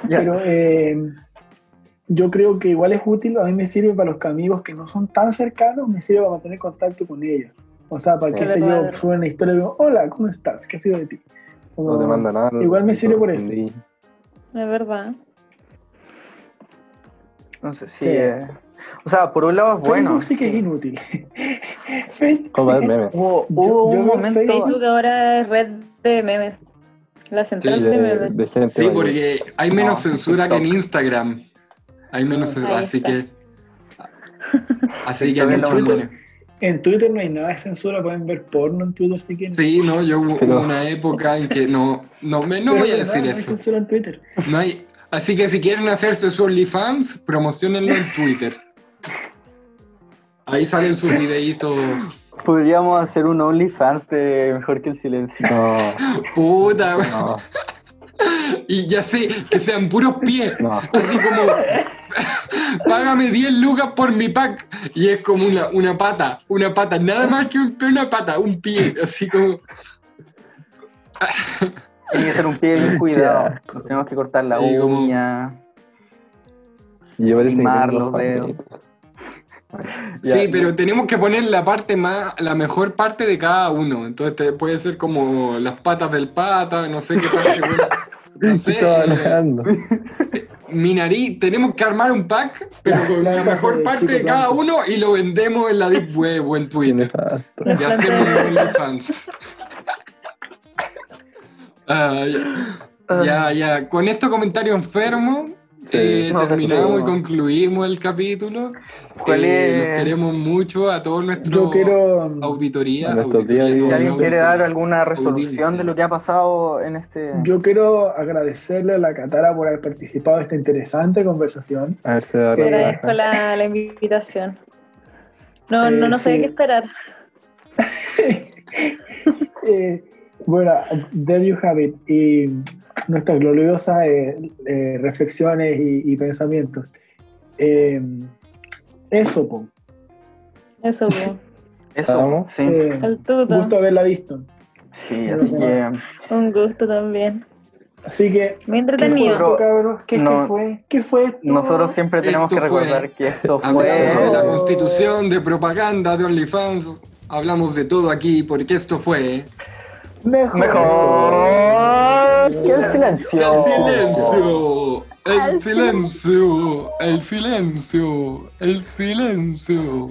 Pero eh, yo creo que igual es útil, a mí me sirve para los amigos que no son tan cercanos, me sirve para mantener contacto con ellos. O sea, para que Claro, sé yo, suben una historia y digo, hola, ¿cómo estás? ¿Qué ha sido de ti? Como- No te manda nada. Igual me sirve por eso. Sí. es verdad. No sé si. Sí. eh, O sea, por un lado es bueno. Facebook sí que es inútil. Facebook Como sí ver que- memes. Hubo, Yo- hubo yo un veo momento. Facebook- ahora es red de memes. La central Sí, de, De, memes. de gente. Sí, mayor. porque hay menos No, censura que en. Instagram. Hay menos Ah, censura, así está. que. Así que es mucho menos. En Twitter no hay nada de censura, pueden ver porno en Twitter si quieren. Sí, no, yo hubo Pero- una época en que no, no, me, no Pero voy a decir no hay eso. censura en Twitter. No hay, así que si quieren hacerse su OnlyFans, promocionenlo en Twitter. Ahí salen sus videitos. Podríamos hacer un OnlyFans de Mejor que el Silencio. No, Puta, no, y ya sé, que sean puros pies. no. Así como, págame 10 lucas por mi pack. Y es como una, una pata, una pata, nada más que un- una pata, un pie, así como. Tiene que ser un pie bien cuidado. Nos tenemos que cortar la uña. Limar tengo los dedos. Sí, pero tenemos que poner la parte más, la mejor parte de cada uno. Entonces te- puede ser como las patas del pata, no sé qué parte. bueno, no sé, eh, mi nariz, tenemos que armar un pack, pero Las con la mejor de parte de cada Blanco. uno y lo vendemos en la Deep Web o en Twitter. Ya hacemos un OnlyFans. Ah, ya, ya, ya. Con estos comentarios enfermos. Eh, No, terminamos y concluimos el capítulo. ¿Cuál Eh, es? Los queremos mucho a todos nuestros Yo quiero. auditoría. Nuestros días Si alguien quiere dar alguna resolución Audiencia. de lo que ha pasado en este. Yo quiero agradecerle a la Catara por haber participado en esta interesante conversación. A ver si da Eh, Agradezco la invitación. No, Eh, no, no sé sí. qué esperar. Eh, bueno, there you have it. Y nuestras gloriosas eh, eh, reflexiones y, y pensamientos. Eh, eso, po. Eso, po. Eso, sí. Eh, tuto. gusto haberla visto. sí, así que. Un gusto también. Así que, Muy ¿qué fue entretenido. ¿Qué, No. qué fue? ¿Qué fue esto? Nosotros siempre tenemos Esto que fue- recordar que esto Hablamos de fue. la constitución, de propaganda, de OnlyFans. Hablamos de todo aquí porque esto fue. Mejor. Mejor que el silencio. El silencio, el silencio, el silencio, el silencio.